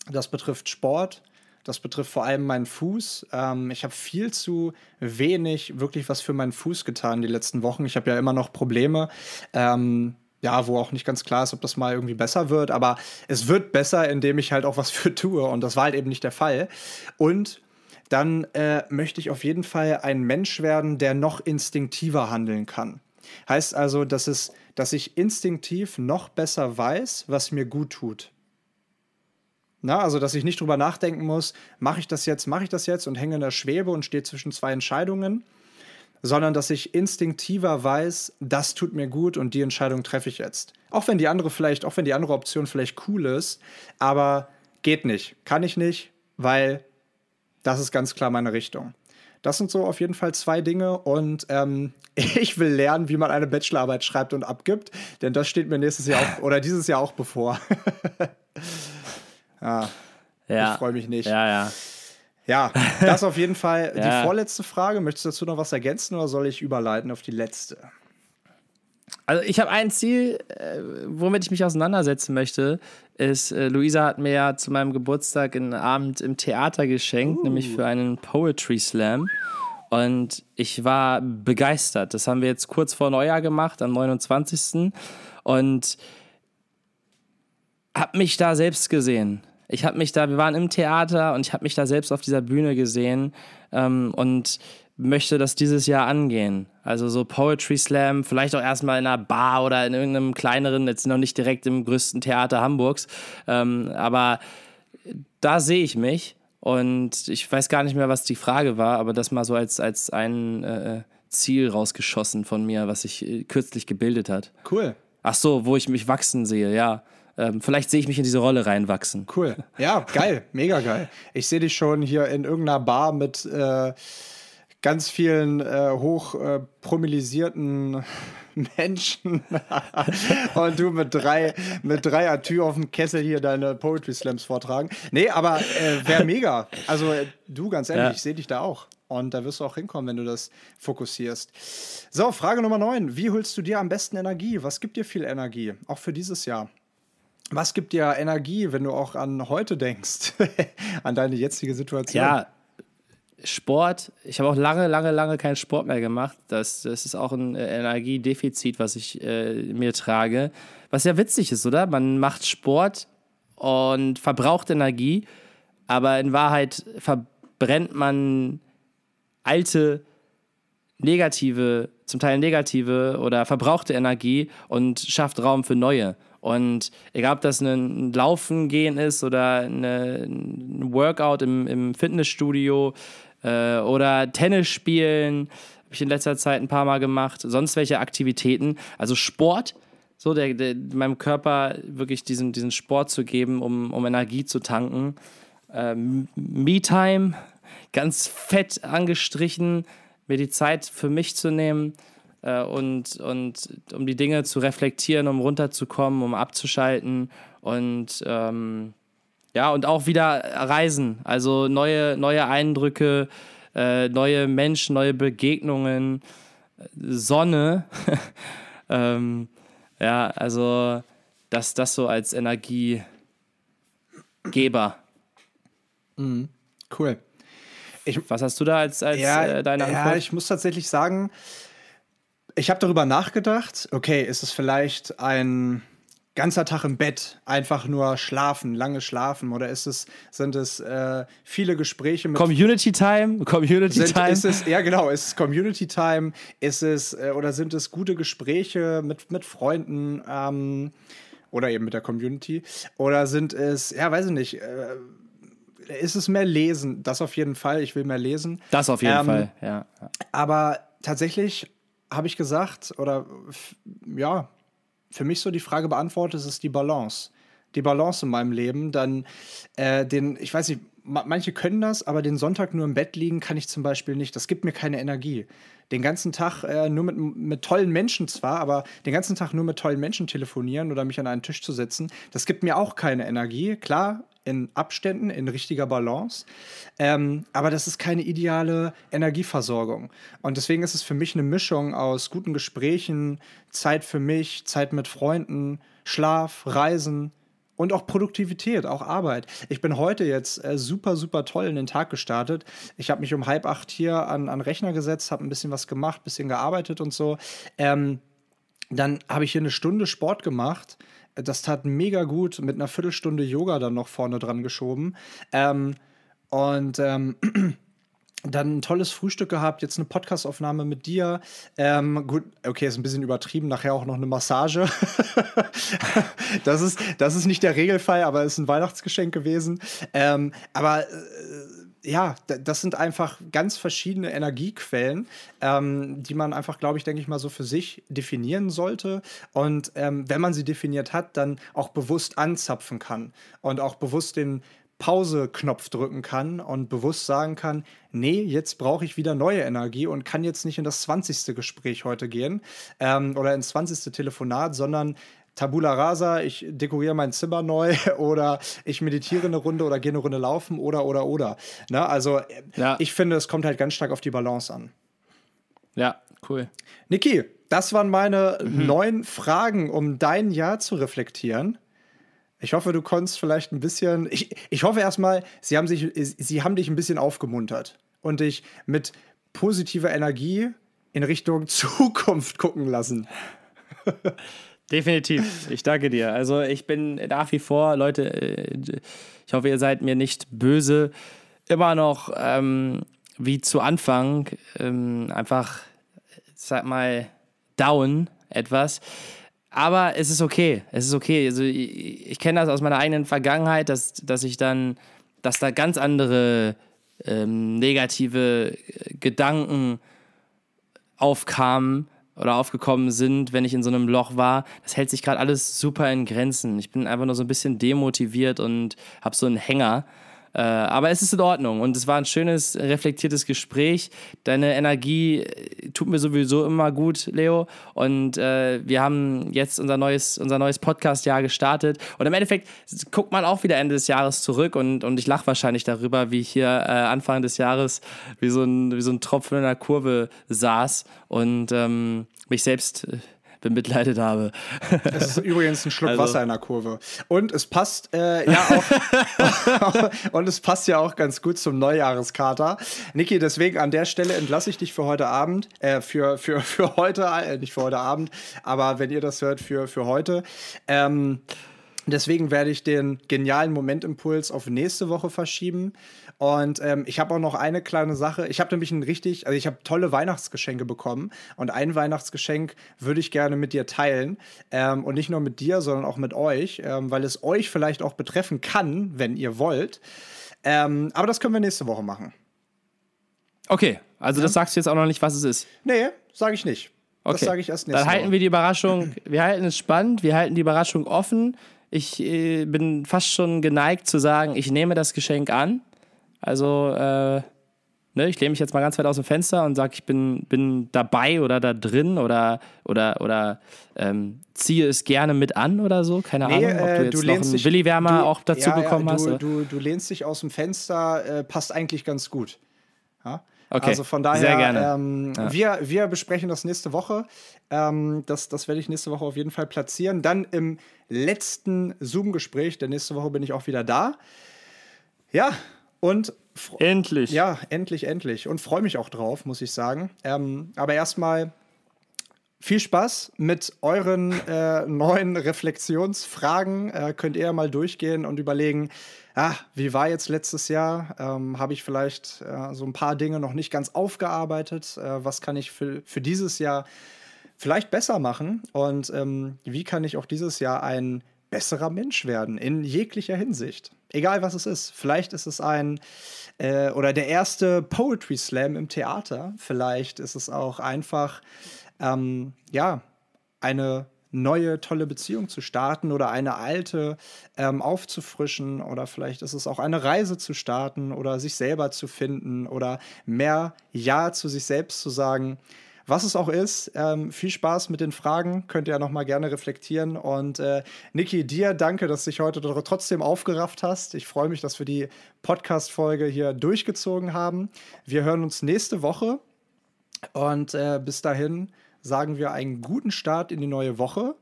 Das betrifft Sport. Das betrifft vor allem meinen Fuß. Ähm, ich habe viel zu wenig wirklich was für meinen Fuß getan die letzten Wochen. Ich habe ja immer noch Probleme. Ähm, ja, wo auch nicht ganz klar ist, ob das mal irgendwie besser wird, aber es wird besser, indem ich halt auch was für tue und das war halt eben nicht der Fall. Und dann äh, möchte ich auf jeden Fall ein Mensch werden, der noch instinktiver handeln kann. Heißt also, dass, es, dass ich instinktiv noch besser weiß, was mir gut tut. Na, also, dass ich nicht drüber nachdenken muss, mache ich das jetzt, mache ich das jetzt und hänge in der Schwebe und stehe zwischen zwei Entscheidungen, sondern dass ich instinktiver weiß, das tut mir gut und die Entscheidung treffe ich jetzt. Auch wenn die andere vielleicht, auch wenn die andere Option vielleicht cool ist, aber geht nicht, kann ich nicht, weil das ist ganz klar meine Richtung. Das sind so auf jeden Fall zwei Dinge und ähm, <laughs> ich will lernen, wie man eine Bachelorarbeit schreibt und abgibt, denn das steht mir nächstes Jahr auch, <laughs> oder dieses Jahr auch bevor. <laughs> ja, ja, ich freue mich nicht. Ja, ja. Ja, das auf jeden Fall ja. die vorletzte Frage. Möchtest du dazu noch was ergänzen oder soll ich überleiten auf die letzte? Also ich habe ein Ziel, äh, womit ich mich auseinandersetzen möchte, ist, äh, Luisa hat mir ja zu meinem Geburtstag einen Abend im Theater geschenkt, uh. nämlich für einen Poetry Slam. Und ich war begeistert. Das haben wir jetzt kurz vor Neujahr gemacht, am 29. Und habe mich da selbst gesehen. Ich habe mich da, wir waren im Theater und ich habe mich da selbst auf dieser Bühne gesehen. Ähm, und möchte das dieses Jahr angehen. Also so Poetry Slam, vielleicht auch erstmal in einer Bar oder in irgendeinem kleineren, jetzt noch nicht direkt im größten Theater Hamburgs. Ähm, aber da sehe ich mich und ich weiß gar nicht mehr, was die Frage war, aber das mal so als, als ein äh, Ziel rausgeschossen von mir, was sich äh, kürzlich gebildet hat. Cool. Ach so, wo ich mich wachsen sehe, ja. Ähm, vielleicht sehe ich mich in diese Rolle reinwachsen. Cool. Ja, geil. Mega geil. Ich sehe dich schon hier in irgendeiner Bar mit. Äh ganz vielen äh, hoch äh, promilisierten <laughs> Menschen <laughs> und du mit drei mit drei Atü auf dem Kessel hier deine Poetry Slams vortragen. Nee, aber äh, wäre mega. Also äh, du ganz ehrlich, ja. ich sehe dich da auch. Und da wirst du auch hinkommen, wenn du das fokussierst. So, Frage Nummer 9. Wie holst du dir am besten Energie? Was gibt dir viel Energie? Auch für dieses Jahr. was gibt dir Energie, wenn du auch an heute denkst, <laughs> an deine jetzige Situation? Ja, Sport. Ich habe auch lange, lange, lange keinen Sport mehr gemacht. Das, das ist auch ein äh, Energiedefizit, was ich äh, mir trage. Was ja witzig ist, oder? Man macht Sport und verbraucht Energie, aber in Wahrheit verbrennt man alte, negative, zum Teil negative oder verbrauchte Energie und schafft Raum für neue. Und egal, ob das ein Laufen gehen ist oder eine, ein Workout im, im Fitnessstudio äh, oder Tennis spielen, habe ich in letzter Zeit ein paar Mal gemacht, sonst welche Aktivitäten. Also Sport, so der, der, meinem Körper wirklich diesen, diesen Sport zu geben, um, um Energie zu tanken. Ähm, Me-Time, ganz fett angestrichen, mir die Zeit für mich zu nehmen äh, und, und um die Dinge zu reflektieren, um runterzukommen, um abzuschalten und ähm, ja, und auch wieder reisen, also neue, neue Eindrücke, äh, neue Menschen, neue Begegnungen, Sonne. <laughs> ähm, ja, also das, das so als Energiegeber. Mhm. Cool. Ich, Was hast du da als, als ja, äh, deine Antwort? Ja, ich muss tatsächlich sagen, ich habe darüber nachgedacht, okay, ist es vielleicht ein ganzer Tag im Bett, einfach nur schlafen, lange schlafen? Oder ist es, sind es äh, viele Gespräche mit. Community Time? Community sind, Time? Ist es, ja, genau, ist es Community Time? Ist es, äh, oder sind es gute Gespräche mit, mit Freunden? Ähm, oder eben mit der Community? Oder sind es, ja, weiß ich nicht, äh, ist es mehr Lesen? Das auf jeden Fall. Ich will mehr lesen. Das auf jeden ähm, Fall, ja. Aber tatsächlich habe ich gesagt, oder ja, für mich so die Frage beantwortet, ist die Balance. Die Balance in meinem Leben. Dann äh, den, ich weiß nicht, manche können das, aber den Sonntag nur im Bett liegen kann ich zum Beispiel nicht. Das gibt mir keine Energie. Den ganzen Tag äh, nur mit, mit tollen Menschen zwar, aber den ganzen Tag nur mit tollen Menschen telefonieren oder mich an einen Tisch zu setzen, das gibt mir auch keine Energie. Klar, in Abständen, in richtiger Balance. Ähm, aber das ist keine ideale Energieversorgung. Und deswegen ist es für mich eine Mischung aus guten Gesprächen, Zeit für mich, Zeit mit Freunden, Schlaf, Reisen, und auch Produktivität, auch Arbeit. Ich bin heute jetzt äh, super, super toll in den Tag gestartet. Ich habe mich um halb acht hier an, an Rechner gesetzt, habe ein bisschen was gemacht, ein bisschen gearbeitet und so. Ähm, dann habe ich hier eine Stunde Sport gemacht das tat mega gut mit einer Viertelstunde Yoga dann noch vorne dran geschoben. Ähm, und ähm, <clears throat> dann ein tolles Frühstück gehabt, jetzt eine Podcastaufnahme mit dir. Ähm, gut, okay, ist ein bisschen übertrieben, nachher auch noch eine Massage. <laughs> das, ist, das ist nicht der Regelfall, aber ist ein Weihnachtsgeschenk gewesen. Ähm, aber äh, ja, das sind einfach ganz verschiedene Energiequellen, ähm, die man einfach, glaube ich, denke ich mal, so für sich definieren sollte. Und ähm, wenn man sie definiert hat, dann auch bewusst anzapfen kann und auch bewusst den Pause-Knopf drücken kann und bewusst sagen kann, nee, jetzt brauche ich wieder neue Energie und kann jetzt nicht in das 20. Gespräch heute gehen ähm, oder ins 20. Telefonat, sondern Tabula rasa, ich dekoriere mein Zimmer neu <laughs> oder ich meditiere eine Runde oder gehe eine Runde laufen oder oder oder. Ne? Also ja. ich finde, es kommt halt ganz stark auf die Balance an. Ja, cool. Niki, das waren meine mhm. neun Fragen, um dein Jahr zu reflektieren. Ich hoffe, du konntest vielleicht ein bisschen. Ich, ich hoffe erstmal, sie haben, sich, sie haben dich ein bisschen aufgemuntert und dich mit positiver Energie in Richtung <laughs> Zukunft gucken lassen. Definitiv. Ich danke dir. Also ich bin nach wie vor, Leute, äh, ich hoffe, ihr seid mir nicht böse, immer noch ähm, wie zu Anfang ähm, einfach, sag mal, down etwas. Aber es ist okay. Es ist okay. Also ich, ich kenne das aus meiner eigenen Vergangenheit, dass, dass ich dann, dass da ganz andere ähm, negative Gedanken aufkamen oder aufgekommen sind, wenn ich in so einem Loch war. Das hält sich gerade alles super in Grenzen. Ich bin einfach nur so ein bisschen demotiviert und habe so einen Hänger. Äh, aber es ist in Ordnung und es war ein schönes, reflektiertes Gespräch. Deine Energie äh, tut mir sowieso immer gut, Leo. Und äh, wir haben jetzt unser neues, unser neues Podcast-Jahr gestartet. Und im Endeffekt guckt man auch wieder Ende des Jahres zurück und, und ich lache wahrscheinlich darüber, wie ich hier äh, Anfang des Jahres wie so, ein, wie so ein Tropfen in der Kurve saß und ähm, mich selbst äh, bemitleidet habe. Es ist <laughs> übrigens ein Schluck also. Wasser in der Kurve. Und es passt äh, ja auch <laughs> <laughs> und es passt ja auch ganz gut zum Neujahreskater. Niki, deswegen an der Stelle entlasse ich dich für heute Abend, äh, für, für, für heute, äh, nicht für heute Abend, aber wenn ihr das hört, für, für heute. Ähm, Deswegen werde ich den genialen Momentimpuls auf nächste Woche verschieben. Und ähm, ich habe auch noch eine kleine Sache. Ich habe nämlich ein richtig, also ich habe tolle Weihnachtsgeschenke bekommen. Und ein Weihnachtsgeschenk würde ich gerne mit dir teilen. Ähm, und nicht nur mit dir, sondern auch mit euch, ähm, weil es euch vielleicht auch betreffen kann, wenn ihr wollt. Ähm, aber das können wir nächste Woche machen. Okay, also ja? das sagst du jetzt auch noch nicht, was es ist. Nee, sage ich nicht. Okay. Das sage ich erst nächste Dann halten Woche. wir die Überraschung, wir halten es spannend, wir halten die Überraschung offen. Ich äh, bin fast schon geneigt zu sagen, ich nehme das Geschenk an. Also, äh, ne, ich lehne mich jetzt mal ganz weit aus dem Fenster und sage, ich bin, bin dabei oder da drin oder, oder, oder ähm, ziehe es gerne mit an oder so. Keine nee, Ahnung, ob du äh, jetzt du noch einen Willi Wärmer auch dazu ja, bekommen ja, du, hast. Du, du lehnst dich aus dem Fenster, äh, passt eigentlich ganz gut. Ja? Okay. Also von daher, Sehr gerne. Ähm, ja. wir, wir besprechen das nächste Woche. Ähm, das, das werde ich nächste Woche auf jeden Fall platzieren. Dann im letzten Zoom-Gespräch, denn nächste Woche bin ich auch wieder da. Ja, und endlich. Ja, endlich, endlich. Und freue mich auch drauf, muss ich sagen. Ähm, aber erstmal viel Spaß mit euren äh, neuen Reflexionsfragen. Äh, könnt ihr mal durchgehen und überlegen, ah, wie war jetzt letztes Jahr? Ähm, Habe ich vielleicht äh, so ein paar Dinge noch nicht ganz aufgearbeitet? Äh, was kann ich für, für dieses Jahr vielleicht besser machen? Und ähm, wie kann ich auch dieses Jahr ein besserer Mensch werden in jeglicher Hinsicht? Egal was es ist. Vielleicht ist es ein äh, oder der erste Poetry Slam im Theater. Vielleicht ist es auch einfach ähm, ja eine neue tolle Beziehung zu starten oder eine alte ähm, aufzufrischen oder vielleicht ist es auch eine Reise zu starten oder sich selber zu finden oder mehr Ja zu sich selbst zu sagen. Was es auch ist, ähm, viel Spaß mit den Fragen, könnt ihr ja noch mal gerne reflektieren. Und äh, Niki, dir danke, dass du dich heute trotzdem aufgerafft hast. Ich freue mich, dass wir die Podcast-Folge hier durchgezogen haben. Wir hören uns nächste Woche und äh, bis dahin sagen wir einen guten Start in die neue Woche.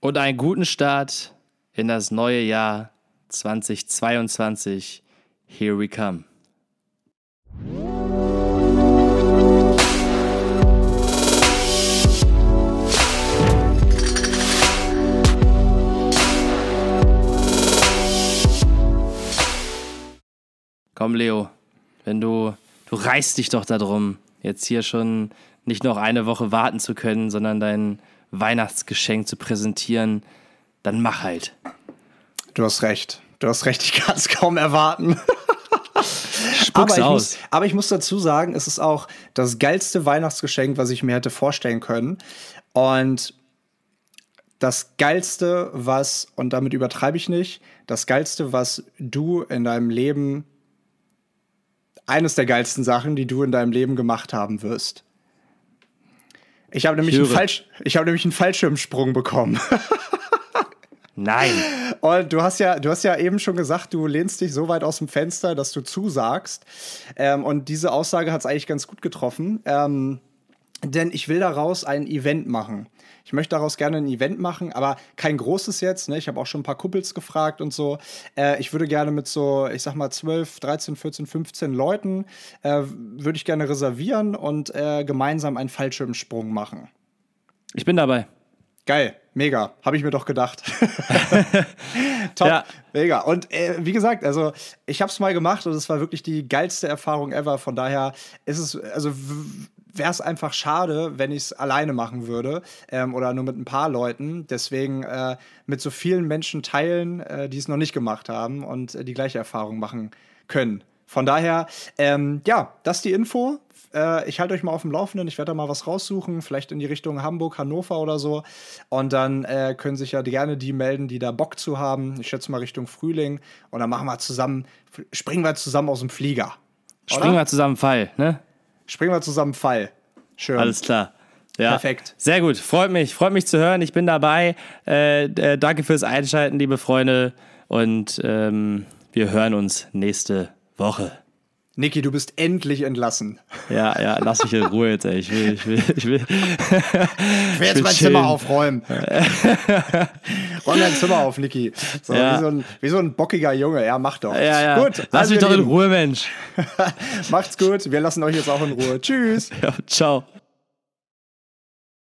Und einen guten Start in das neue Jahr 2022. Here we come. Komm, Leo, wenn du, du reißt dich doch darum, jetzt hier schon nicht noch eine Woche warten zu können, sondern dein Weihnachtsgeschenk zu präsentieren, dann mach halt. Du hast recht. Du hast recht, ich kann es kaum erwarten. aber, ich aus. Muss, aber ich muss dazu sagen, es ist auch das geilste Weihnachtsgeschenk, was ich mir hätte vorstellen können. Und das geilste, was, und damit übertreibe ich nicht, das geilste, was du in deinem Leben, eines der geilsten Sachen, die du in deinem Leben gemacht haben wirst. Ich habe nämlich, einen hab nämlich einen Fallschirmsprung bekommen. Nein. Und du hast ja, du hast ja eben schon gesagt, du lehnst dich so weit aus dem Fenster, dass du zusagst. Ähm, und diese Aussage hat es eigentlich ganz gut getroffen. Ähm, denn ich will daraus ein Event machen. Ich möchte daraus gerne ein Event machen, aber kein großes jetzt. Ne? Ich habe auch schon ein paar Kuppels gefragt und so. Äh, ich würde gerne mit so, ich sag mal, 12, 13, 14, 15 Leuten, äh, würde ich gerne reservieren und äh, gemeinsam einen Fallschirmsprung machen. Ich bin dabei. Geil, mega, habe ich mir doch gedacht. <laughs> Top, ja. mega. Und äh, wie gesagt, also ich habe es mal gemacht und es war wirklich die geilste Erfahrung ever. Von daher ist es, also wäre es einfach schade, wenn ich es alleine machen würde ähm, oder nur mit ein paar Leuten. Deswegen äh, mit so vielen Menschen teilen, äh, die es noch nicht gemacht haben und äh, die gleiche Erfahrung machen können. Von daher, ähm, ja, das ist die Info. Äh, ich halte euch mal auf dem Laufenden. Ich werde da mal was raussuchen, vielleicht in die Richtung Hamburg, Hannover oder so. Und dann äh, können sich ja gerne die melden, die da Bock zu haben. Ich schätze mal Richtung Frühling. Und dann machen wir zusammen, springen wir zusammen aus dem Flieger. Springen wir zusammen Fall, ne? Springen wir zusammen Fall. Schön. Alles klar. Ja. Perfekt. Sehr gut. Freut mich. Freut mich zu hören. Ich bin dabei. Äh, äh, danke fürs Einschalten, liebe Freunde. Und ähm, wir hören uns nächste Woche. Niki, du bist endlich entlassen. Ja, ja, lass mich in Ruhe jetzt, ey. Ich will, ich will, ich will. Ich will jetzt mein chillen. Zimmer aufräumen. Räum dein Zimmer auf, Niki. So, ja. wie, so ein, wie so ein bockiger Junge. Ja, mach doch. Ja, ja. Gut. Lass also mich doch in Ruhe, Mensch. <laughs> Macht's gut. Wir lassen euch jetzt auch in Ruhe. Tschüss. Ja, ciao.